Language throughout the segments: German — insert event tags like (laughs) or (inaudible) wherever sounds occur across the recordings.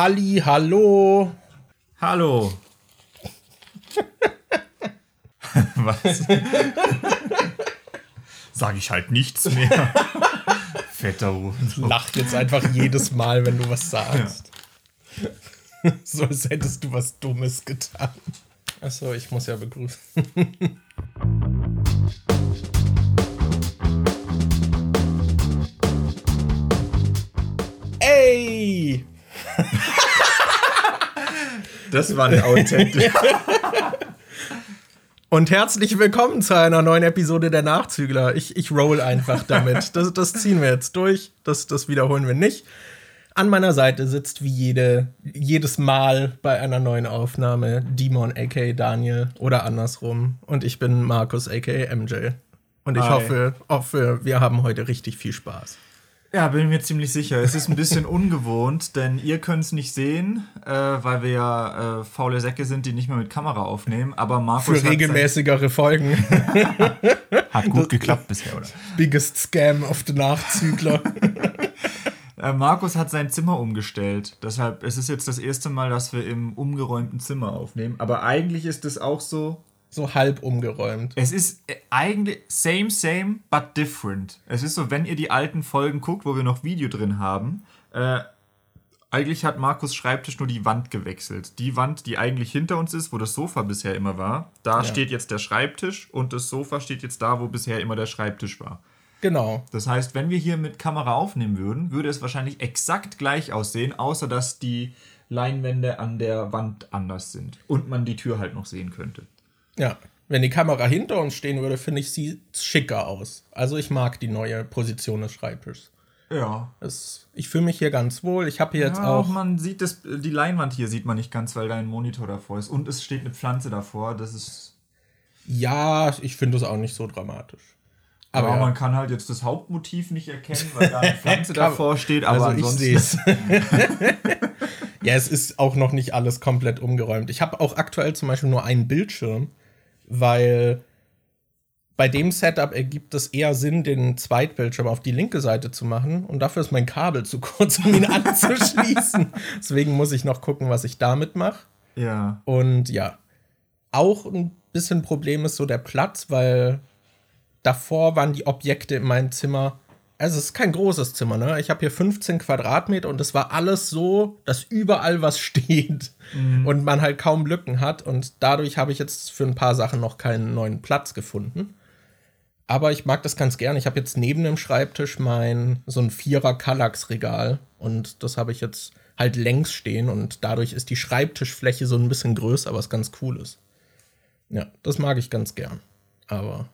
Halli, hallo. Hallo. (laughs) Was? Sag ich halt nichts mehr. Fetter Hurensohn. Lacht jetzt einfach jedes Mal, wenn du was sagst. Ja. so als hättest du was Dummes getan. Achso, ich muss ja begrüßen. Das war ein Outtake. (laughs) Und herzlich willkommen zu einer neuen Episode der Nachzügler. Ich, ich roll einfach damit. Das, das ziehen wir jetzt durch. Das, das wiederholen wir nicht. An meiner Seite sitzt wie jede, jedes Mal bei einer neuen Aufnahme Demon aka Daniel oder andersrum. Und ich bin Markus aka MJ. Und ich hoffe, hoffe, wir haben heute richtig viel Spaß. Ja, bin mir ziemlich sicher. Es ist ein bisschen (laughs) ungewohnt, denn ihr könnt es nicht sehen, äh, weil wir ja äh, faule Säcke sind, die nicht mehr mit Kamera aufnehmen. Aber Markus. Für regelmäßigere Folgen. (laughs) hat gut das geklappt bisher, oder? Biggest Scam of the Nachzügler. (laughs) äh, Markus hat sein Zimmer umgestellt. Deshalb, es ist jetzt das erste Mal, dass wir im umgeräumten Zimmer aufnehmen. Aber eigentlich ist es auch so, so halb umgeräumt. Es ist äh, eigentlich same, same, but different. Es ist so, wenn ihr die alten Folgen guckt, wo wir noch Video drin haben, äh, eigentlich hat Markus Schreibtisch nur die Wand gewechselt. Die Wand, die eigentlich hinter uns ist, wo das Sofa bisher immer war, da ja. steht jetzt der Schreibtisch und das Sofa steht jetzt da, wo bisher immer der Schreibtisch war. Genau. Das heißt, wenn wir hier mit Kamera aufnehmen würden, würde es wahrscheinlich exakt gleich aussehen, außer dass die Leinwände an der Wand anders sind und man die Tür halt noch sehen könnte. Ja, wenn die Kamera hinter uns stehen würde, finde ich, sieht schicker aus. Also ich mag die neue Position des Schreibtischs. Ja. Es, ich fühle mich hier ganz wohl. Ich habe hier jetzt ja, auch. Man sieht das, die Leinwand hier sieht man nicht ganz, weil da ein Monitor davor ist. Und es steht eine Pflanze davor. Das ist. Ja, ich finde das auch nicht so dramatisch. Aber ja, ja. man kann halt jetzt das Hauptmotiv nicht erkennen, weil da eine Pflanze (laughs) davor steht. Aber also ansonsten. Ich sehe es. (laughs) ja, es ist auch noch nicht alles komplett umgeräumt. Ich habe auch aktuell zum Beispiel nur einen Bildschirm weil bei dem Setup ergibt es eher Sinn, den Zweitbildschirm auf die linke Seite zu machen. Und dafür ist mein Kabel zu kurz, um ihn (laughs) anzuschließen. Deswegen muss ich noch gucken, was ich damit mache. Ja. Und ja, auch ein bisschen Problem ist so der Platz, weil davor waren die Objekte in meinem Zimmer also es ist kein großes Zimmer, ne? Ich habe hier 15 Quadratmeter und es war alles so, dass überall was (laughs) steht mhm. und man halt kaum Lücken hat. Und dadurch habe ich jetzt für ein paar Sachen noch keinen neuen Platz gefunden. Aber ich mag das ganz gern. Ich habe jetzt neben dem Schreibtisch mein so ein Vierer Kallax-Regal und das habe ich jetzt halt längs stehen und dadurch ist die Schreibtischfläche so ein bisschen größer, was ganz cool ist. Ja, das mag ich ganz gern. Aber.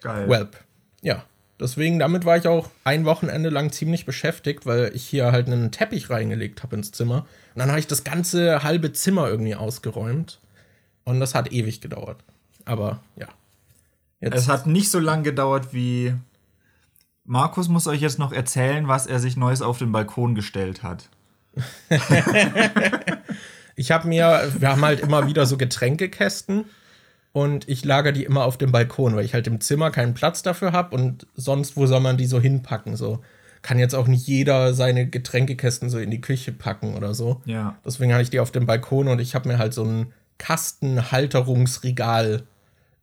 Geil. Welp. Ja, Deswegen, damit war ich auch ein Wochenende lang ziemlich beschäftigt, weil ich hier halt einen Teppich reingelegt habe ins Zimmer. Und dann habe ich das ganze halbe Zimmer irgendwie ausgeräumt. Und das hat ewig gedauert. Aber ja. Jetzt es hat nicht so lange gedauert wie. Markus muss euch jetzt noch erzählen, was er sich Neues auf den Balkon gestellt hat. (laughs) ich habe mir, wir haben halt immer wieder so Getränkekästen und ich lager die immer auf dem Balkon, weil ich halt im Zimmer keinen Platz dafür habe und sonst, wo soll man die so hinpacken? So kann jetzt auch nicht jeder seine Getränkekästen so in die Küche packen oder so. Ja. Deswegen habe ich die auf dem Balkon und ich habe mir halt so ein Kastenhalterungsregal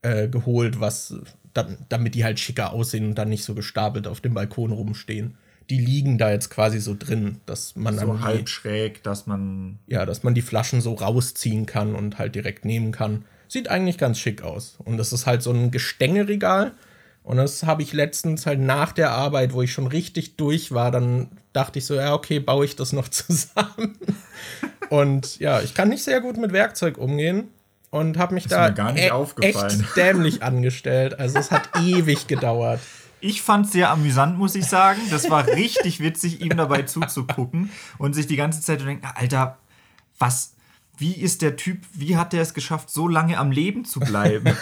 äh, geholt, was damit die halt schicker aussehen und dann nicht so gestapelt auf dem Balkon rumstehen. Die liegen da jetzt quasi so drin, dass man so halb schräg, dass man ja, dass man die Flaschen so rausziehen kann und halt direkt nehmen kann. Sieht eigentlich ganz schick aus. Und das ist halt so ein Gestängeregal. Und das habe ich letztens halt nach der Arbeit, wo ich schon richtig durch war, dann dachte ich so, ja, okay, baue ich das noch (laughs) zusammen. und ja, ich kann nicht sehr gut mit Werkzeug umgehen und habe mich ist da gar nicht e echt dämlich angestellt. Also es hat (laughs) ewig gedauert. Ich fand es sehr amüsant, muss ich sagen. Das war richtig witzig, ihm dabei zuzugucken und sich die ganze Zeit zu denken, Alter, was, wie ist der Typ, wie hat der es geschafft, so lange am Leben zu bleiben?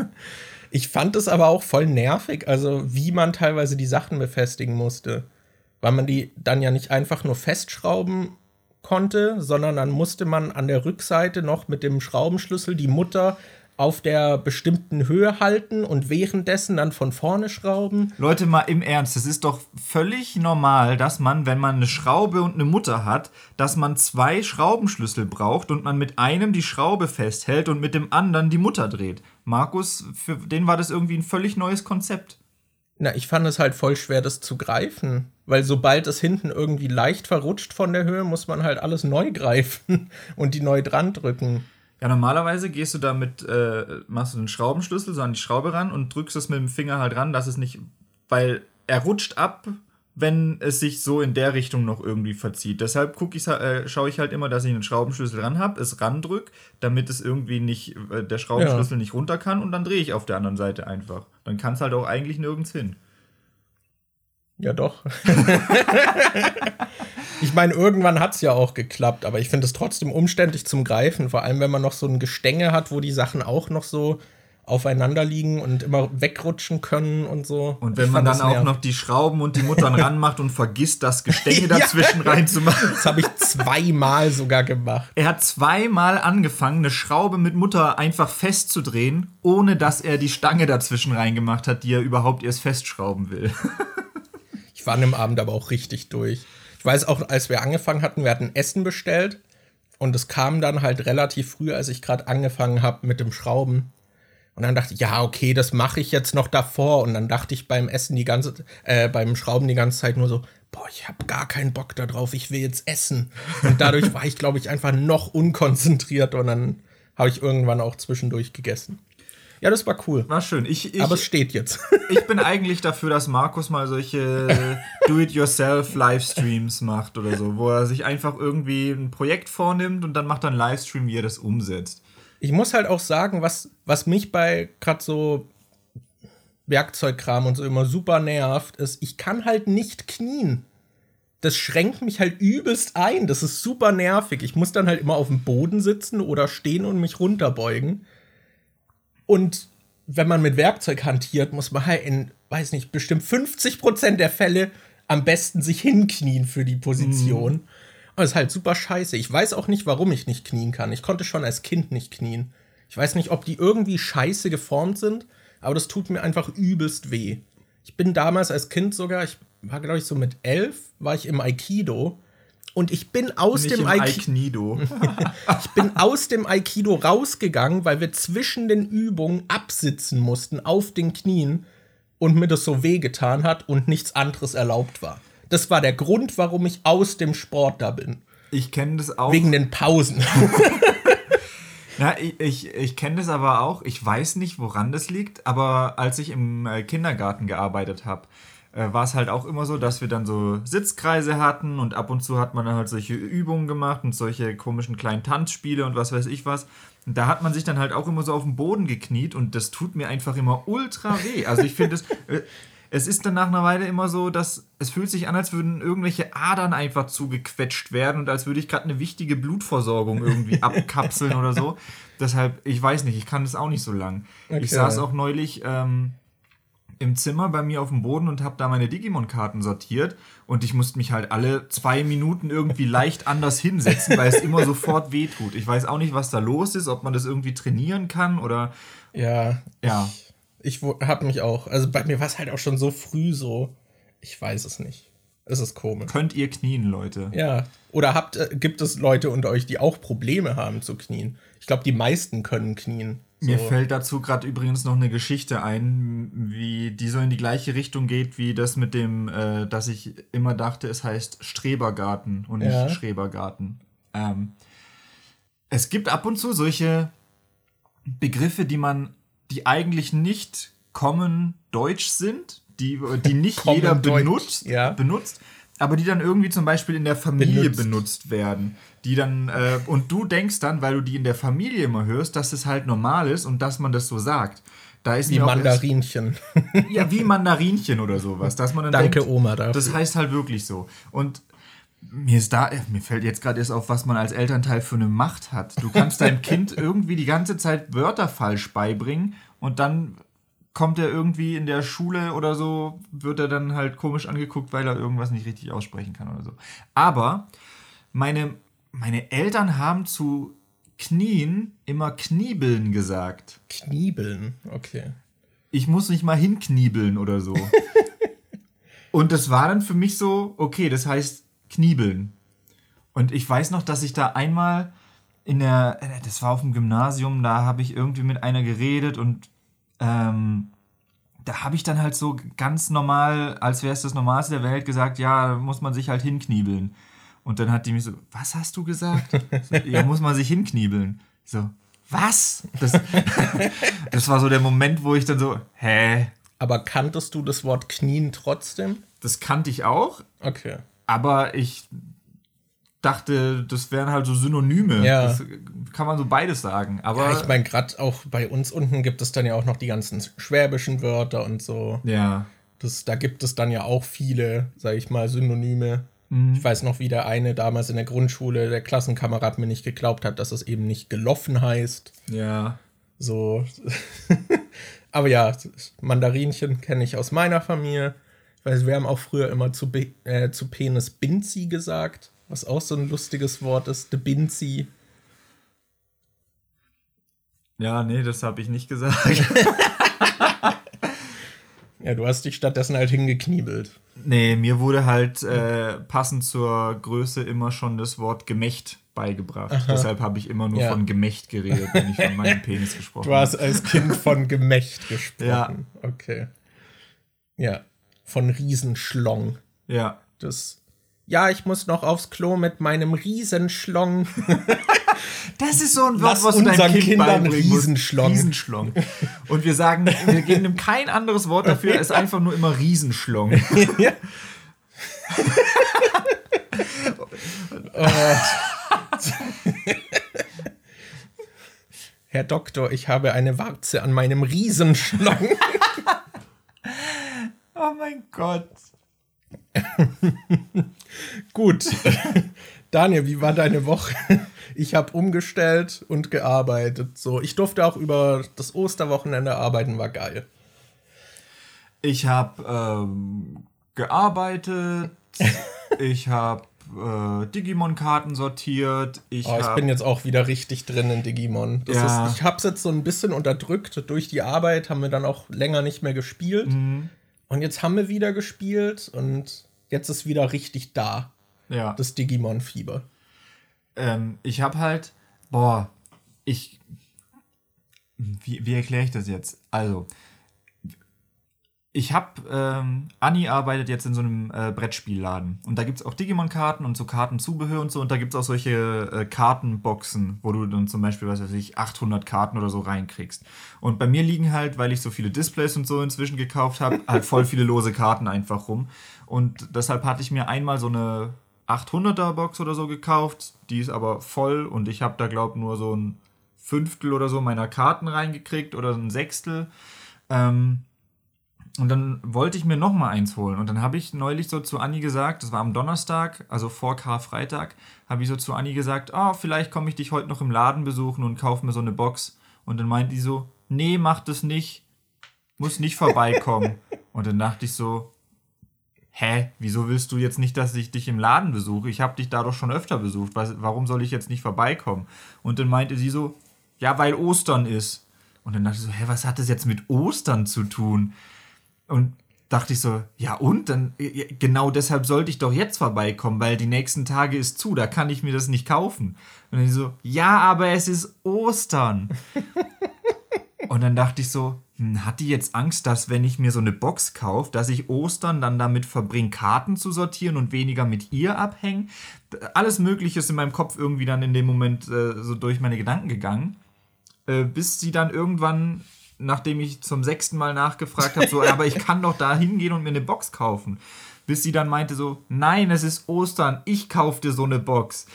(laughs) ich fand es aber auch voll nervig, also wie man teilweise die Sachen befestigen musste. Weil man die dann ja nicht einfach nur festschrauben konnte, sondern dann musste man an der Rückseite noch mit dem Schraubenschlüssel die Mutter auf der bestimmten Höhe halten und währenddessen dann von vorne schrauben. Leute, mal im Ernst, es ist doch völlig normal, dass man, wenn man eine Schraube und eine Mutter hat, dass man zwei Schraubenschlüssel braucht und man mit einem die Schraube festhält und mit dem anderen die Mutter dreht. Markus, für den war das irgendwie ein völlig neues Konzept. Na, ich fand es halt voll schwer, das zu greifen. Weil sobald es hinten irgendwie leicht verrutscht von der Höhe, muss man halt alles neu greifen (laughs) und die neu dran drücken. Ja, normalerweise gehst du damit, äh, machst du den Schraubenschlüssel so an die Schraube ran und drückst es mit dem Finger halt ran, dass es nicht, weil er rutscht ab, wenn es sich so in der Richtung noch irgendwie verzieht. Deshalb guck ich, äh, schaue ich halt immer, dass ich einen Schraubenschlüssel ran habe, es randrück, damit es irgendwie nicht, äh, der Schraubenschlüssel ja. nicht runter kann und dann drehe ich auf der anderen Seite einfach. Dann kann es halt auch eigentlich nirgends hin. Ja, doch. (laughs) ich meine, irgendwann hat es ja auch geklappt, aber ich finde es trotzdem umständlich zum Greifen, vor allem wenn man noch so ein Gestänge hat, wo die Sachen auch noch so aufeinander liegen und immer wegrutschen können und so. Und wenn man dann auch noch die Schrauben und die Muttern (laughs) ranmacht und vergisst, das Gestänge (laughs) dazwischen ja. reinzumachen. Das habe ich zweimal sogar gemacht. Er hat zweimal angefangen, eine Schraube mit Mutter einfach festzudrehen, ohne dass er die Stange dazwischen reingemacht hat, die er überhaupt erst festschrauben will. Ich war an dem Abend aber auch richtig durch. Ich weiß auch, als wir angefangen hatten, wir hatten Essen bestellt und es kam dann halt relativ früh, als ich gerade angefangen habe mit dem Schrauben. Und dann dachte ich, ja, okay, das mache ich jetzt noch davor. Und dann dachte ich beim Essen die ganze, äh, beim Schrauben die ganze Zeit nur so, boah, ich habe gar keinen Bock darauf, ich will jetzt essen. Und dadurch (laughs) war ich, glaube ich, einfach noch unkonzentriert und dann habe ich irgendwann auch zwischendurch gegessen. Ja, das war cool. War schön. Ich, ich, Aber es steht jetzt. (laughs) ich bin eigentlich dafür, dass Markus mal solche (laughs) Do-it-yourself-Livestreams macht oder so, wo er sich einfach irgendwie ein Projekt vornimmt und dann macht er einen Livestream, wie er das umsetzt. Ich muss halt auch sagen, was, was mich bei gerade so Werkzeugkram und so immer super nervt, ist, ich kann halt nicht knien. Das schränkt mich halt übelst ein. Das ist super nervig. Ich muss dann halt immer auf dem Boden sitzen oder stehen und mich runterbeugen. Und wenn man mit Werkzeug hantiert, muss man halt in, weiß nicht, bestimmt 50% der Fälle am besten sich hinknien für die Position. Mhm. Und das ist halt super scheiße. Ich weiß auch nicht, warum ich nicht knien kann. Ich konnte schon als Kind nicht knien. Ich weiß nicht, ob die irgendwie scheiße geformt sind, aber das tut mir einfach übelst weh. Ich bin damals als Kind sogar, ich war glaube ich so mit elf, war ich im Aikido und ich bin aus Nicht dem Aikido. (laughs) ich bin aus dem Aikido rausgegangen, weil wir zwischen den Übungen absitzen mussten auf den Knien und mir das so wehgetan hat und nichts anderes erlaubt war. Das war der Grund, warum ich aus dem Sport da bin. Ich kenne das auch. Wegen den Pausen. (laughs) Ja, ich, ich, ich kenne das aber auch. Ich weiß nicht, woran das liegt, aber als ich im äh, Kindergarten gearbeitet habe, äh, war es halt auch immer so, dass wir dann so Sitzkreise hatten und ab und zu hat man dann halt solche Übungen gemacht und solche komischen kleinen Tanzspiele und was weiß ich was. Und da hat man sich dann halt auch immer so auf den Boden gekniet und das tut mir einfach immer ultra weh. Also ich finde es. (laughs) Äh, es ist dann nach einer Weile immer so, dass es fühlt sich an, als würden irgendwelche Adern einfach zugequetscht werden und als würde ich gerade eine wichtige Blutversorgung irgendwie (laughs) abkapseln oder so. Deshalb, ich weiß nicht, ich kann das auch nicht so lang. Okay. Ich saß auch neulich ähm, im Zimmer bei mir auf dem Boden und habe da meine Digimon-Karten sortiert und ich musste mich halt alle zwei Minuten irgendwie leicht anders hinsetzen, weil es (laughs) immer sofort wehtut. Ich weiß auch nicht, was da los ist, ob man das irgendwie trainieren kann oder. Ja. Ja. Ich, ich habe mich auch. Also bei mir war es halt auch schon so früh so. Ich weiß es nicht. Es ist komisch. Könnt ihr knien, Leute? Ja. Oder habt, äh, gibt es Leute unter euch, die auch Probleme haben zu knien? Ich glaube, die meisten können knien. So. Mir fällt dazu gerade übrigens noch eine Geschichte ein, wie die so in die gleiche Richtung geht, wie das mit dem, äh, dass ich immer dachte, es heißt Strebergarten und nicht ja. Schrebergarten. Ähm, es gibt ab und zu solche Begriffe, die man, die eigentlich nicht common deutsch sind, die, die nicht (laughs) jeder benutzt, ja. benutzt, aber die dann irgendwie zum Beispiel in der Familie benutzt, benutzt werden. Die dann, äh, und du denkst dann, weil du die in der Familie immer hörst, dass es halt normal ist und dass man das so sagt. Da ist wie Mandarinchen. Erst, (laughs) ja, wie Mandarinchen oder sowas. Dass man dann Danke, denkt, Oma, dafür. Das heißt halt wirklich so. Und mir ist da, mir fällt jetzt gerade erst auf, was man als Elternteil für eine Macht hat. Du kannst deinem (laughs) Kind irgendwie die ganze Zeit Wörter falsch beibringen und dann kommt er irgendwie in der Schule oder so, wird er dann halt komisch angeguckt, weil er irgendwas nicht richtig aussprechen kann oder so. Aber meine, meine Eltern haben zu Knien immer Kniebeln gesagt. Kniebeln, okay. Ich muss nicht mal hinkniebeln oder so. (laughs) und das war dann für mich so, okay, das heißt Kniebeln. Und ich weiß noch, dass ich da einmal in der, das war auf dem Gymnasium, da habe ich irgendwie mit einer geredet und ähm, da habe ich dann halt so ganz normal, als wäre es das Normalste der Welt, gesagt, ja, muss man sich halt hinkniebeln. Und dann hat die mich so, was hast du gesagt? (laughs) So, ja, muss man sich hinkniebeln. So, was? Das, (laughs) das war so der Moment, wo ich dann so, hä? Aber kanntest du das Wort Knien trotzdem? Das kannte ich auch. Okay. Aber ich dachte, das wären halt so Synonyme. Ja. Das kann man so beides sagen. Aber Ja, ich meine, gerade auch bei uns unten gibt es dann ja auch noch die ganzen schwäbischen Wörter und so. ja. Das, da gibt es dann ja auch viele, sag ich mal, Synonyme. Mhm. Ich weiß noch, wie der eine damals in der Grundschule, der Klassenkamerad mir nicht geglaubt hat, dass es eben nicht gelaufen heißt. Ja. So. (laughs) Aber ja, Mandarinchen kenne ich aus meiner Familie. Ich weiß, wir haben auch früher immer zu, Be äh, zu Penis Binzi gesagt, was auch so ein lustiges Wort ist. De Binzi. Ja, nee, das habe ich nicht gesagt. (laughs) Ja, du hast dich stattdessen halt hingekniebelt. nee, mir wurde halt äh, passend zur Größe immer schon das Wort Gemächt beigebracht. Deshalb habe ich immer nur Ja. von Gemächt geredet, wenn ich von meinem (laughs) Penis gesprochen Du hast als Kind von (laughs) Gemächt gesprochen. Ja. Okay. Ja. Von Riesenschlong. Ja. Das. Ja, ich muss noch aufs Klo mit meinem Riesenschlong. (laughs) Das ist so ein Lass Wort, was du unseren Kind Kindern. Riesenschlong. Riesenschlong. Und wir sagen, wir geben ihm kein anderes Wort dafür, es ist einfach nur immer Riesenschlong. (laughs) ja. Herr Doktor, ich habe eine Warze an meinem Riesenschlong. (laughs) Oh mein Gott. (laughs) Gut. Daniel, wie war deine Woche? Ich habe umgestellt und gearbeitet. So, ich durfte auch über das Osterwochenende arbeiten, war geil. Ich habe ähm, gearbeitet, (laughs) ich habe äh, Digimon-Karten sortiert, ich, Oh, ich bin jetzt auch wieder richtig drin in Digimon. Ja. ist, ich hab's jetzt so ein bisschen unterdrückt. Durch die Arbeit haben wir dann auch länger nicht mehr gespielt. Mhm. Und jetzt haben wir wieder gespielt und jetzt ist wieder richtig da, ja. das Digimon-Fieber. ähm, ich habe halt, boah, ich, wie, wie erkläre ich das jetzt? Also, ich habe, ähm, Anni arbeitet jetzt in so einem äh, Brettspielladen und da gibt es auch Digimon-Karten und so Kartenzubehör und so und da gibt es auch solche äh, Kartenboxen, wo du dann zum Beispiel, was weiß ich, 800 Karten oder so reinkriegst. Und bei mir liegen halt, weil ich so viele Displays und so inzwischen gekauft habe, halt voll viele lose Karten einfach rum. Und deshalb hatte ich mir einmal so eine 800er Box oder so gekauft, die ist aber voll und ich habe da glaube nur so ein Fünftel oder so meiner Karten reingekriegt oder ein Sechstel. Ähm, und dann wollte ich mir noch mal eins holen. Und dann habe ich neulich so zu Anni gesagt, das war am Donnerstag, also vor Karfreitag, habe ich so zu Anni gesagt, ah, vielleicht komme ich dich heute noch im Laden besuchen und kaufe mir so eine Box. Und dann meinte die so, nee, mach das nicht, muss nicht vorbeikommen. (laughs) und dann dachte ich so, hä, wieso willst du jetzt nicht, dass ich dich im Laden besuche? Ich habe dich da doch schon öfter besucht. Was, warum soll ich jetzt nicht vorbeikommen? Und dann meinte sie so, ja, weil Ostern ist. Und dann dachte ich so, hä, was hat das jetzt mit Ostern zu tun? Und dachte ich so, ja und? Dann ja, genau deshalb sollte ich doch jetzt vorbeikommen, weil die nächsten Tage ist zu, da kann ich mir das nicht kaufen. Und dann so, ja, aber es ist Ostern. (laughs) und dann dachte ich so, hm, hat die jetzt Angst, dass wenn ich mir so eine Box kaufe, dass ich Ostern dann damit verbringe, Karten zu sortieren und weniger mit ihr abhängen? Alles Mögliche ist in meinem Kopf irgendwie dann in dem Moment äh, so durch meine Gedanken gegangen, äh, bis sie dann irgendwann nachdem ich zum sechsten Mal nachgefragt habe, so, aber ich kann doch da hingehen und mir eine Box kaufen. Bis sie dann meinte so, nein, es ist Ostern, ich kauf dir so eine Box.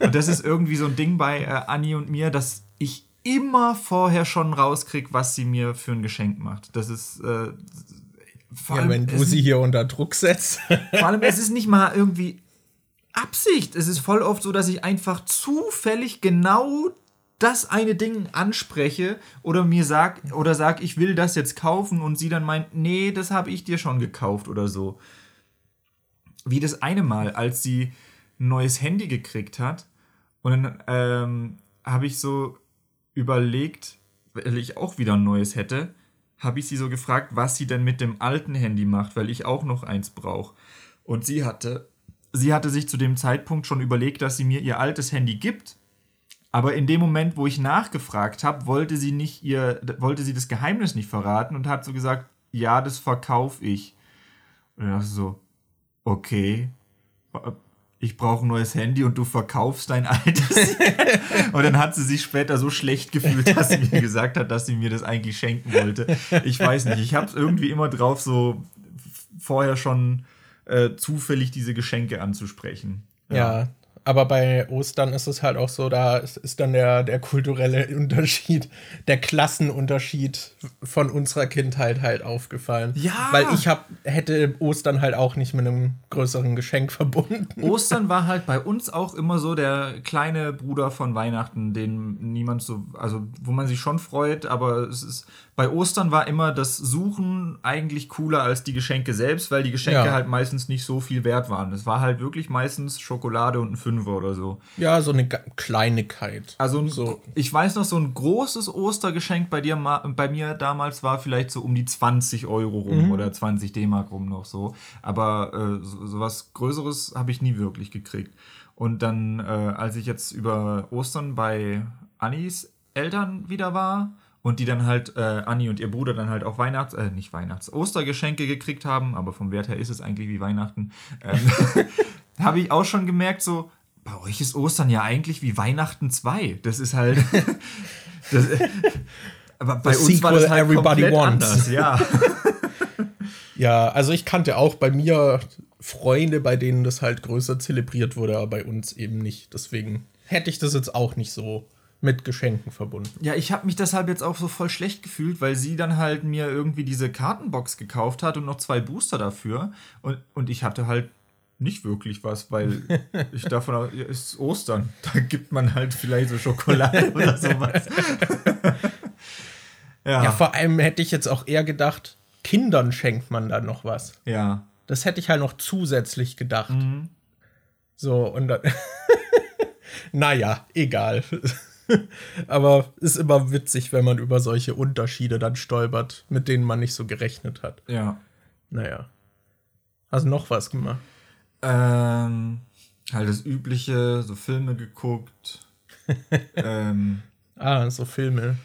und das ist irgendwie so ein Ding bei äh, Anni und mir, dass ich immer vorher schon rauskriege, was sie mir für ein Geschenk macht. Das ist äh, vor Ja, allem, wenn du sie hier unter Druck setzt. vor allem, es ist nicht mal irgendwie Absicht. Es ist voll oft so, dass ich einfach zufällig genau das eine Ding anspreche oder mir sag oder sag, ich will das jetzt kaufen und sie dann meint, nee, das habe ich dir schon gekauft oder so. Wie das eine Mal, als sie ein neues Handy gekriegt hat und dann ähm, habe ich so überlegt, weil ich auch wieder ein neues hätte, habe ich sie so gefragt, was sie denn mit dem alten Handy macht, weil ich auch noch eins brauche. Und sie hatte, sie hatte sich zu dem Zeitpunkt schon überlegt, dass sie mir ihr altes Handy gibt. Aber in dem Moment, wo ich nachgefragt habe, wollte sie nicht ihr, wollte sie das Geheimnis nicht verraten und hat so gesagt, ja, das verkaufe ich. Und dann dachte ich so, okay, ich brauche ein neues Handy und du verkaufst dein altes. (laughs) und dann hat sie sich später so schlecht gefühlt, dass sie mir gesagt hat, dass sie mir das eigentlich schenken wollte. Ich weiß nicht, ich habe es irgendwie immer drauf, so vorher schon äh, zufällig diese Geschenke anzusprechen. Ja. ja. Aber bei Ostern ist es halt auch so, da ist, ist dann der, der kulturelle Unterschied, der Klassenunterschied von unserer Kindheit halt aufgefallen. Ja. Weil ich hab, hätte Ostern halt auch nicht mit einem größeren Geschenk verbunden. Ostern war halt bei uns auch immer so der kleine Bruder von Weihnachten, den niemand so, also wo man sich schon freut, aber es ist, bei Ostern war immer das Suchen eigentlich cooler als die Geschenke selbst, weil die Geschenke ja. halt meistens nicht so viel wert waren. Es war halt wirklich meistens Schokolade und ein Fünfer oder so. Ja, so eine Kleinigkeit. Also so. ich weiß noch, so ein großes Ostergeschenk bei dir, bei mir damals war vielleicht so um die 20 Euro rum mhm. oder 20 D-Mark rum noch so. Aber äh, so, so was Größeres habe ich nie wirklich gekriegt. Und dann, äh, als ich jetzt über Ostern bei Annis Eltern wieder war, und die dann halt, äh, Anni und ihr Bruder dann halt auch Weihnachts-, äh, nicht Weihnachts-, Ostergeschenke gekriegt haben, aber vom Wert her ist es eigentlich wie Weihnachten, ähm, (laughs) habe ich auch schon gemerkt, so, bei euch ist Ostern ja eigentlich wie Weihnachten 2. Das ist halt. (laughs) das, aber bei The uns war das halt everybody wants. anders, ja. (laughs) ja, also ich kannte auch bei mir Freunde, bei denen das halt größer zelebriert wurde, aber bei uns eben nicht. Deswegen hätte ich das jetzt auch nicht so mit Geschenken verbunden. Ja, ich habe mich deshalb jetzt auch so voll schlecht gefühlt, weil sie dann halt mir irgendwie diese Kartenbox gekauft hat und noch zwei Booster dafür. Und, und ich hatte halt nicht wirklich was, weil (laughs) ich davon aus, ja, ist Ostern. (laughs) Da gibt man halt vielleicht so Schokolade (laughs) oder sowas. ja. ja, vor allem hätte ich jetzt auch eher gedacht, Kindern schenkt man da noch was. Ja. Das hätte ich halt noch zusätzlich gedacht. Mhm. So, und dann. naja, egal. (laughs) Aber ist immer witzig, wenn man über solche Unterschiede dann stolpert, mit denen man nicht so gerechnet hat. Ja. Naja. Hast du noch was gemacht? Ähm, halt das Übliche, so Filme geguckt. (laughs) ähm, ah, so Filme.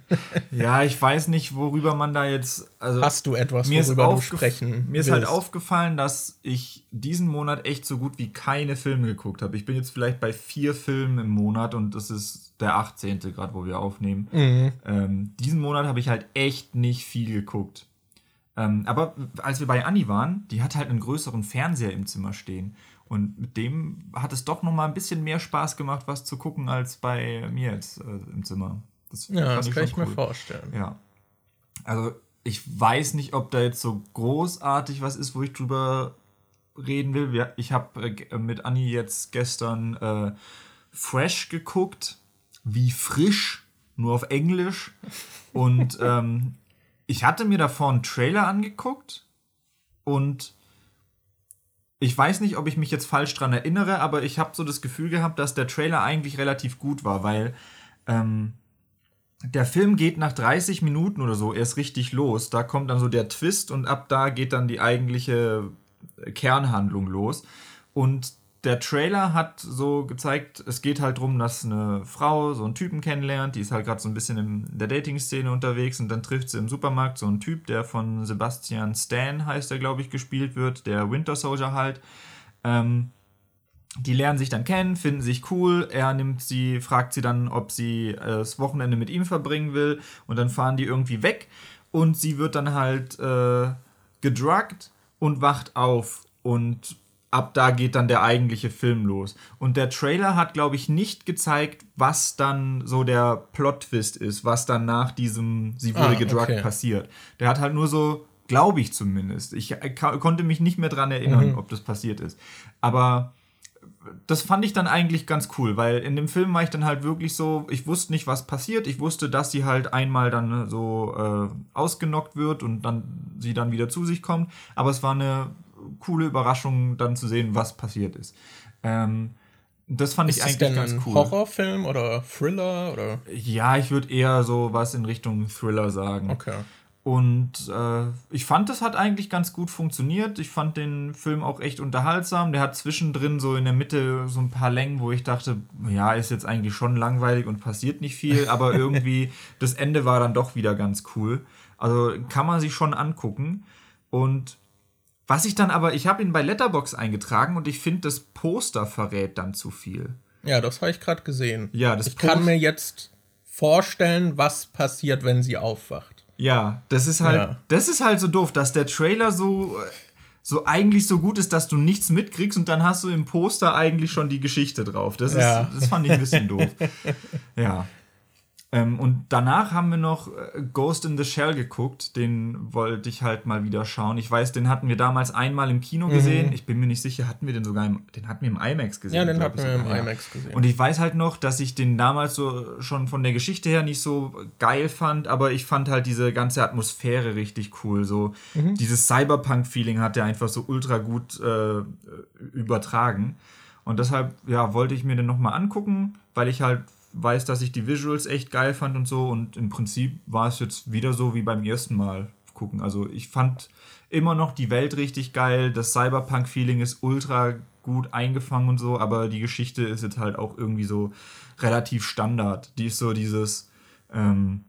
(laughs) ja, ich weiß nicht, worüber man da jetzt. Also Hast du etwas, mir worüber du sprechen Mir ist halt aufgefallen, dass ich diesen Monat echt so gut wie keine Filme geguckt habe. Ich bin jetzt vielleicht bei vier Filmen im Monat und das ist der 18. gerade, wo wir aufnehmen. Mhm. Ähm, diesen Monat habe ich halt echt nicht viel geguckt. Ähm, aber als wir bei Anni waren, die hat halt einen größeren Fernseher im Zimmer stehen. Und mit dem hat es doch noch mal ein bisschen mehr Spaß gemacht, was zu gucken, als bei mir jetzt äh, im Zimmer. Das ja, das ich kann ich cool. mir vorstellen. Ja. Also ich weiß nicht, ob da jetzt so großartig was ist, wo ich drüber reden will. Ich habe äh, mit Anni jetzt gestern äh, Fresh geguckt, wie frisch, nur auf Englisch. Und (laughs) ähm, ich hatte mir davor einen Trailer angeguckt und ich weiß nicht, ob ich mich jetzt falsch dran erinnere, aber ich habe so das Gefühl gehabt, dass der Trailer eigentlich relativ gut war, weil ähm, der Film geht nach 30 Minuten oder so erst richtig los. Da kommt dann so der Twist und ab da geht dann die eigentliche Kernhandlung los. Und der Trailer hat so gezeigt, es geht halt darum, dass eine Frau so einen Typen kennenlernt, die ist halt gerade so ein bisschen in der Dating-Szene unterwegs und dann trifft sie im Supermarkt so einen Typ, der von Sebastian Stan heißt er, glaube ich, gespielt wird, der Winter Soldier halt. Ähm, die lernen sich dann kennen, finden sich cool. Er nimmt sie, fragt sie dann, ob sie äh, das Wochenende mit ihm verbringen will und dann fahren die irgendwie weg und sie wird dann halt äh, gedruckt und wacht auf und ab da geht dann der eigentliche Film los. Und der Trailer hat, glaube ich, nicht gezeigt, was dann so der Plot-Twist ist, was dann nach diesem Sie wurde ah, gedruckt okay. passiert. Der hat halt nur so, glaube ich zumindest. Ich äh, konnte mich nicht mehr dran erinnern, mhm. ob das passiert ist. Aber das fand ich dann eigentlich ganz cool, weil in dem Film war ich dann halt wirklich so, ich wusste nicht, was passiert. Ich wusste, dass sie halt einmal dann so äh, ausgenockt wird und dann sie dann wieder zu sich kommt. Aber es war eine coole Überraschung, dann zu sehen, was passiert ist. Ähm, Das fand ist ich eigentlich ganz ein cool. Horrorfilm oder Thriller oder? Ja, ich würde eher so was in Richtung Thriller sagen. Okay. Und äh, ich fand, das hat eigentlich ganz gut funktioniert. Ich fand den Film auch echt unterhaltsam. Der hat zwischendrin so in der Mitte so ein paar Längen, wo ich dachte, ja, ist jetzt eigentlich schon langweilig und passiert nicht viel, (laughs) aber irgendwie das Ende war dann doch wieder ganz cool. Also kann man sich schon angucken. Und was ich dann aber, ich habe ihn bei Letterbox eingetragen und ich finde, das Poster verrät dann zu viel. Ja, das habe ich gerade gesehen. Ja, das ich kann Post- mir jetzt vorstellen, was passiert, wenn sie aufwacht. Ja, das ist halt, Ja. das ist halt so doof, dass der Trailer so, so eigentlich so gut ist, dass du nichts mitkriegst und dann hast du im Poster eigentlich schon die Geschichte drauf. Das, ist, Ja. das fand ich ein bisschen doof. (laughs) Ja. Ähm, und danach haben wir noch äh, Ghost in the Shell geguckt. Den wollte ich halt mal wieder schauen. Ich weiß, den hatten wir damals einmal im Kino gesehen. Ich bin mir nicht sicher, hatten wir den sogar im, den hatten wir im IMAX gesehen. Mhm. Ja, den hatten wir im ja. IMAX gesehen. Und ich weiß halt noch, dass ich den damals so schon von der Geschichte her nicht so geil fand, aber ich fand halt diese ganze Atmosphäre richtig cool. So Mhm. dieses Cyberpunk-Feeling hat er einfach so ultra gut äh, übertragen. Und deshalb, ja, wollte ich mir den nochmal angucken, weil ich halt weiß, dass ich die Visuals echt geil fand und so. Und im Prinzip war es jetzt wieder so wie beim ersten Mal gucken. Also ich fand immer noch die Welt richtig geil. Das Cyberpunk-Feeling ist ultra gut eingefangen und so, aber die Geschichte ist jetzt halt auch irgendwie so relativ Standard. Die ist so dieses ähm,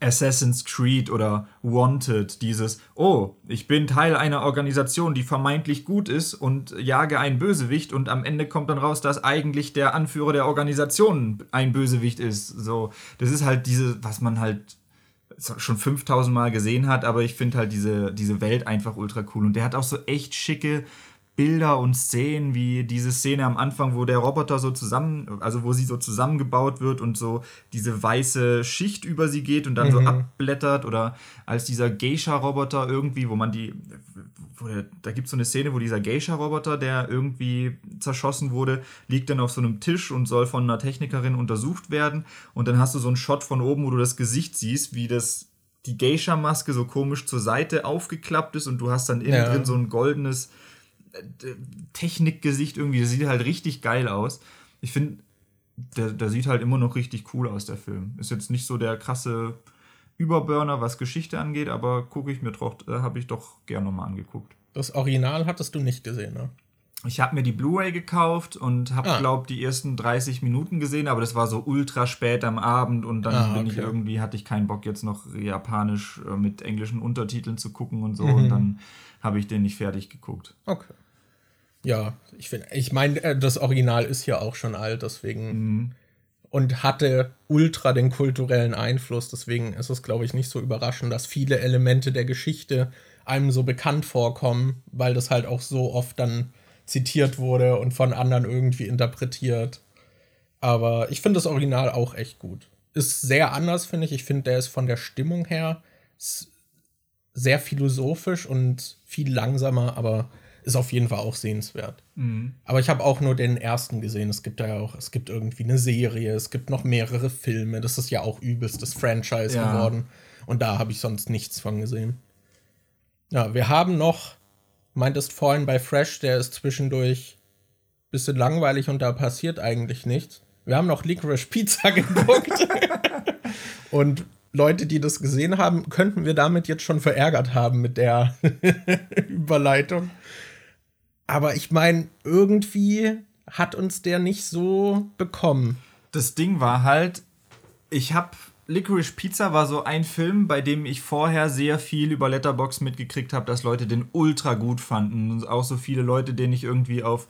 Assassin's Creed oder Wanted, dieses, oh, ich bin Teil einer Organisation, die vermeintlich gut ist und jage einen Bösewicht und am Ende kommt dann raus, dass eigentlich der Anführer der Organisation ein Bösewicht ist. So, das ist halt diese, was man halt schon 5000 Mal gesehen hat, aber ich finde halt diese, diese Welt einfach ultra cool. Und der hat auch so echt schicke Bilder und Szenen, wie diese Szene am Anfang, wo der Roboter so zusammen, also wo sie so zusammengebaut wird und so diese weiße Schicht über sie geht und dann so abblättert oder als dieser Geisha-Roboter irgendwie, wo man die, wo der, da gibt es so eine Szene, wo dieser Geisha-Roboter, der irgendwie zerschossen wurde, liegt dann auf so einem Tisch und soll von einer Technikerin untersucht werden und dann hast du so einen Shot von oben, wo du das Gesicht siehst, wie das die Geisha-Maske so komisch zur Seite aufgeklappt ist und du hast dann innen Ja. drin so ein goldenes Technikgesicht irgendwie. Das sieht halt richtig geil aus. Ich finde, der, der sieht halt immer noch richtig cool aus, der Film. Ist jetzt nicht so der krasse Überburner, was Geschichte angeht, aber gucke ich mir doch, äh, habe ich doch gern nochmal angeguckt. Das Original hattest du nicht gesehen, ne? Ich habe mir die Blu-ray gekauft und habe, Ah. glaube die ersten 30 Minuten gesehen, aber das war so ultra spät am Abend und dann Ah, bin ich okay. irgendwie, hatte ich keinen Bock jetzt noch japanisch äh, mit englischen Untertiteln zu gucken und so Mhm. und dann habe ich den nicht fertig geguckt. Okay. Ja, ich finde, ich meine, äh, das Original ist ja auch schon alt, deswegen. Und hatte ultra den kulturellen Einfluss, deswegen ist es, glaube ich, nicht so überraschend, dass viele Elemente der Geschichte einem so bekannt vorkommen, weil das halt auch so oft dann zitiert wurde und von anderen irgendwie interpretiert. Aber ich finde das Original auch echt gut. Ist sehr anders, finde ich. Ich finde, der ist von der Stimmung her sehr philosophisch und viel langsamer, aber ist auf jeden Fall auch sehenswert. Aber ich habe auch nur den ersten gesehen. Es gibt da ja auch, es gibt irgendwie eine Serie, es gibt noch mehrere Filme. Das ist ja auch übelstes Franchise Ja. geworden. Und da habe ich sonst nichts von gesehen. Ja, wir haben noch, meintest vorhin bei Fresh, der ist zwischendurch ein bisschen langweilig und da passiert eigentlich nichts. Wir haben noch Licorice Pizza (laughs) geguckt. und Leute, die das gesehen haben, könnten wir damit jetzt schon verärgert haben mit der (laughs) Überleitung. Aber ich meine, irgendwie hat uns der nicht so bekommen. Das Ding war halt, ich habe Licorice Pizza war so ein Film, bei dem ich vorher sehr viel über Letterbox mitgekriegt habe, dass Leute den ultra gut fanden. Und auch so viele Leute, denen ich irgendwie auf,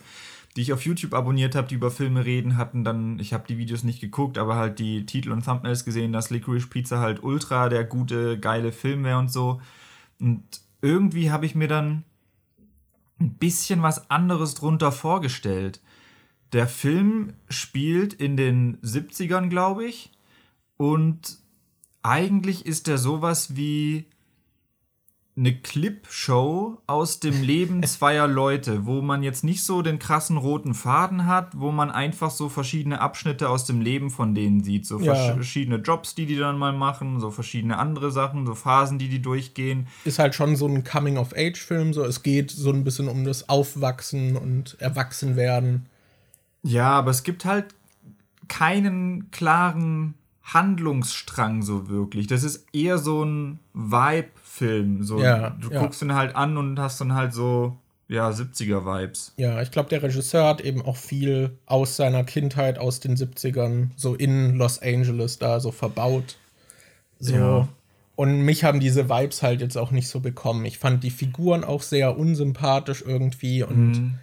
die ich auf YouTube abonniert habe, die über Filme reden, hatten dann, ich habe die Videos nicht geguckt, aber halt die Titel und Thumbnails gesehen, dass Licorice Pizza halt ultra der gute, geile Film wäre und so. Und irgendwie habe ich mir dann ein bisschen was anderes drunter vorgestellt. Der Film spielt in den 70ern, glaube ich. Und eigentlich ist er sowas wie eine Clipshow aus dem Leben (laughs) zweier Leute, wo man jetzt nicht so den krassen roten Faden hat, wo man einfach so verschiedene Abschnitte aus dem Leben von denen sieht. So Ja. verschiedene Jobs, die die dann mal machen, so verschiedene andere Sachen, so Phasen, die die durchgehen. Ist halt schon so ein Coming-of-Age-Film. So, es geht so ein bisschen um das Aufwachsen und Erwachsenwerden. Ja, aber es gibt halt keinen klaren Handlungsstrang so wirklich. Das ist eher so ein Vibe-Film. So, Ja, du ja. guckst ihn halt an und hast dann halt so, ja, 70er-Vibes. Ja, ich glaube, der Regisseur hat eben auch viel aus seiner Kindheit, aus den 70ern, so in Los Angeles da so verbaut. So. Ja. Und mich haben diese Vibes halt jetzt auch nicht so bekommen. Ich fand die Figuren auch sehr unsympathisch irgendwie und Mhm.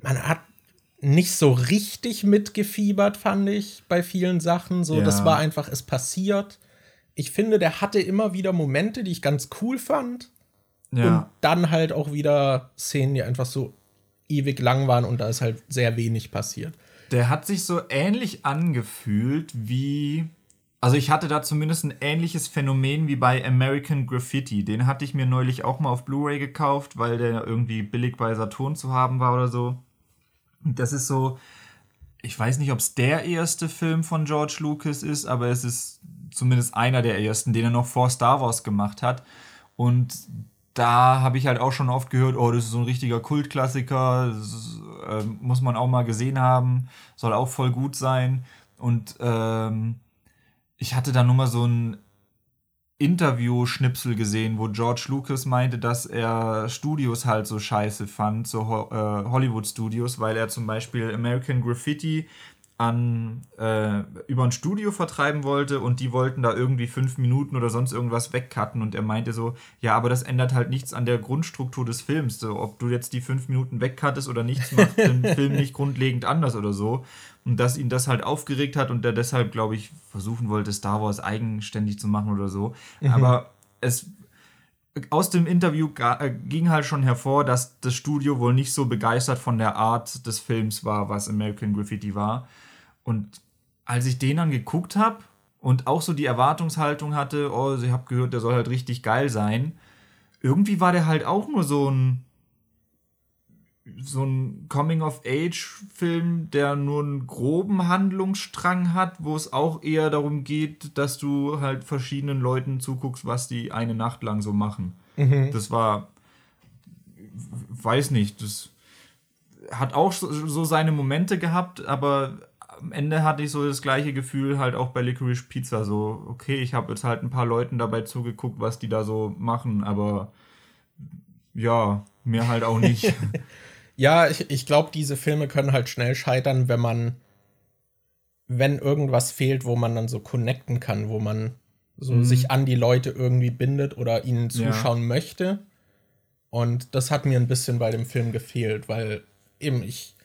man hat nicht so richtig mitgefiebert, fand ich, bei vielen Sachen. So, Ja. das war einfach, es passiert. Ich finde, der hatte immer wieder Momente, die ich ganz cool fand. Und Ja. dann halt auch wieder Szenen, die einfach so ewig lang waren und da ist halt sehr wenig passiert. Der hat sich so ähnlich angefühlt wie. Also ich hatte da zumindest ein ähnliches Phänomen wie bei American Graffiti. Den hatte ich mir neulich auch mal auf Blu-ray gekauft, weil der irgendwie billig bei Saturn zu haben war oder so. Das ist so, ich weiß nicht, ob es der erste Film von George Lucas ist, aber es ist zumindest einer der ersten, den er noch vor Star Wars gemacht hat. Und da habe ich halt auch schon oft gehört, oh, das ist so ein richtiger Kultklassiker, das äh, muss man auch mal gesehen haben, soll auch voll gut sein. Und ähm, ich hatte da nur mal so ein Interview-Schnipsel gesehen, wo George Lucas meinte, dass er Studios halt so scheiße fand, so Ho äh, Hollywood-Studios, weil er zum Beispiel American Graffiti an äh, über ein Studio vertreiben wollte und die wollten da irgendwie fünf Minuten oder sonst irgendwas wegcutten und er meinte so, ja, aber das ändert halt nichts an der Grundstruktur des Films. So, ob du jetzt die fünf Minuten wegcuttest oder nichts, macht den (laughs) Film nicht grundlegend anders oder so. Und dass ihn das halt aufgeregt hat und der deshalb, glaube ich, versuchen wollte, Star Wars eigenständig zu machen oder so. Aber es aus dem Interview äh, ging halt schon hervor, dass das Studio wohl nicht so begeistert von der Art des Films war, was American Graffiti war. Und als ich den dann geguckt habe und auch so die Erwartungshaltung hatte, oh, ich habe gehört, der soll halt richtig geil sein, irgendwie war der halt auch nur so ein so ein Coming-of-Age-Film, der nur einen groben Handlungsstrang hat, wo es auch eher darum geht, dass du halt verschiedenen Leuten zuguckst, was die eine Nacht lang so machen. Das war, weiß nicht, das hat auch so, so seine Momente gehabt, aber am Ende hatte ich so das gleiche Gefühl halt auch bei Licorice Pizza, so, okay, ich habe jetzt halt ein paar Leuten dabei zugeguckt, was die da so machen, aber ja, mir halt auch nicht. (laughs) Ja, ich, ich glaube, diese Filme können halt schnell scheitern, wenn man, wenn irgendwas fehlt, wo man dann so connecten kann, wo man so sich an die Leute irgendwie bindet oder ihnen Ja. zuschauen möchte. Und das hat mir ein bisschen bei dem Film gefehlt, weil eben ich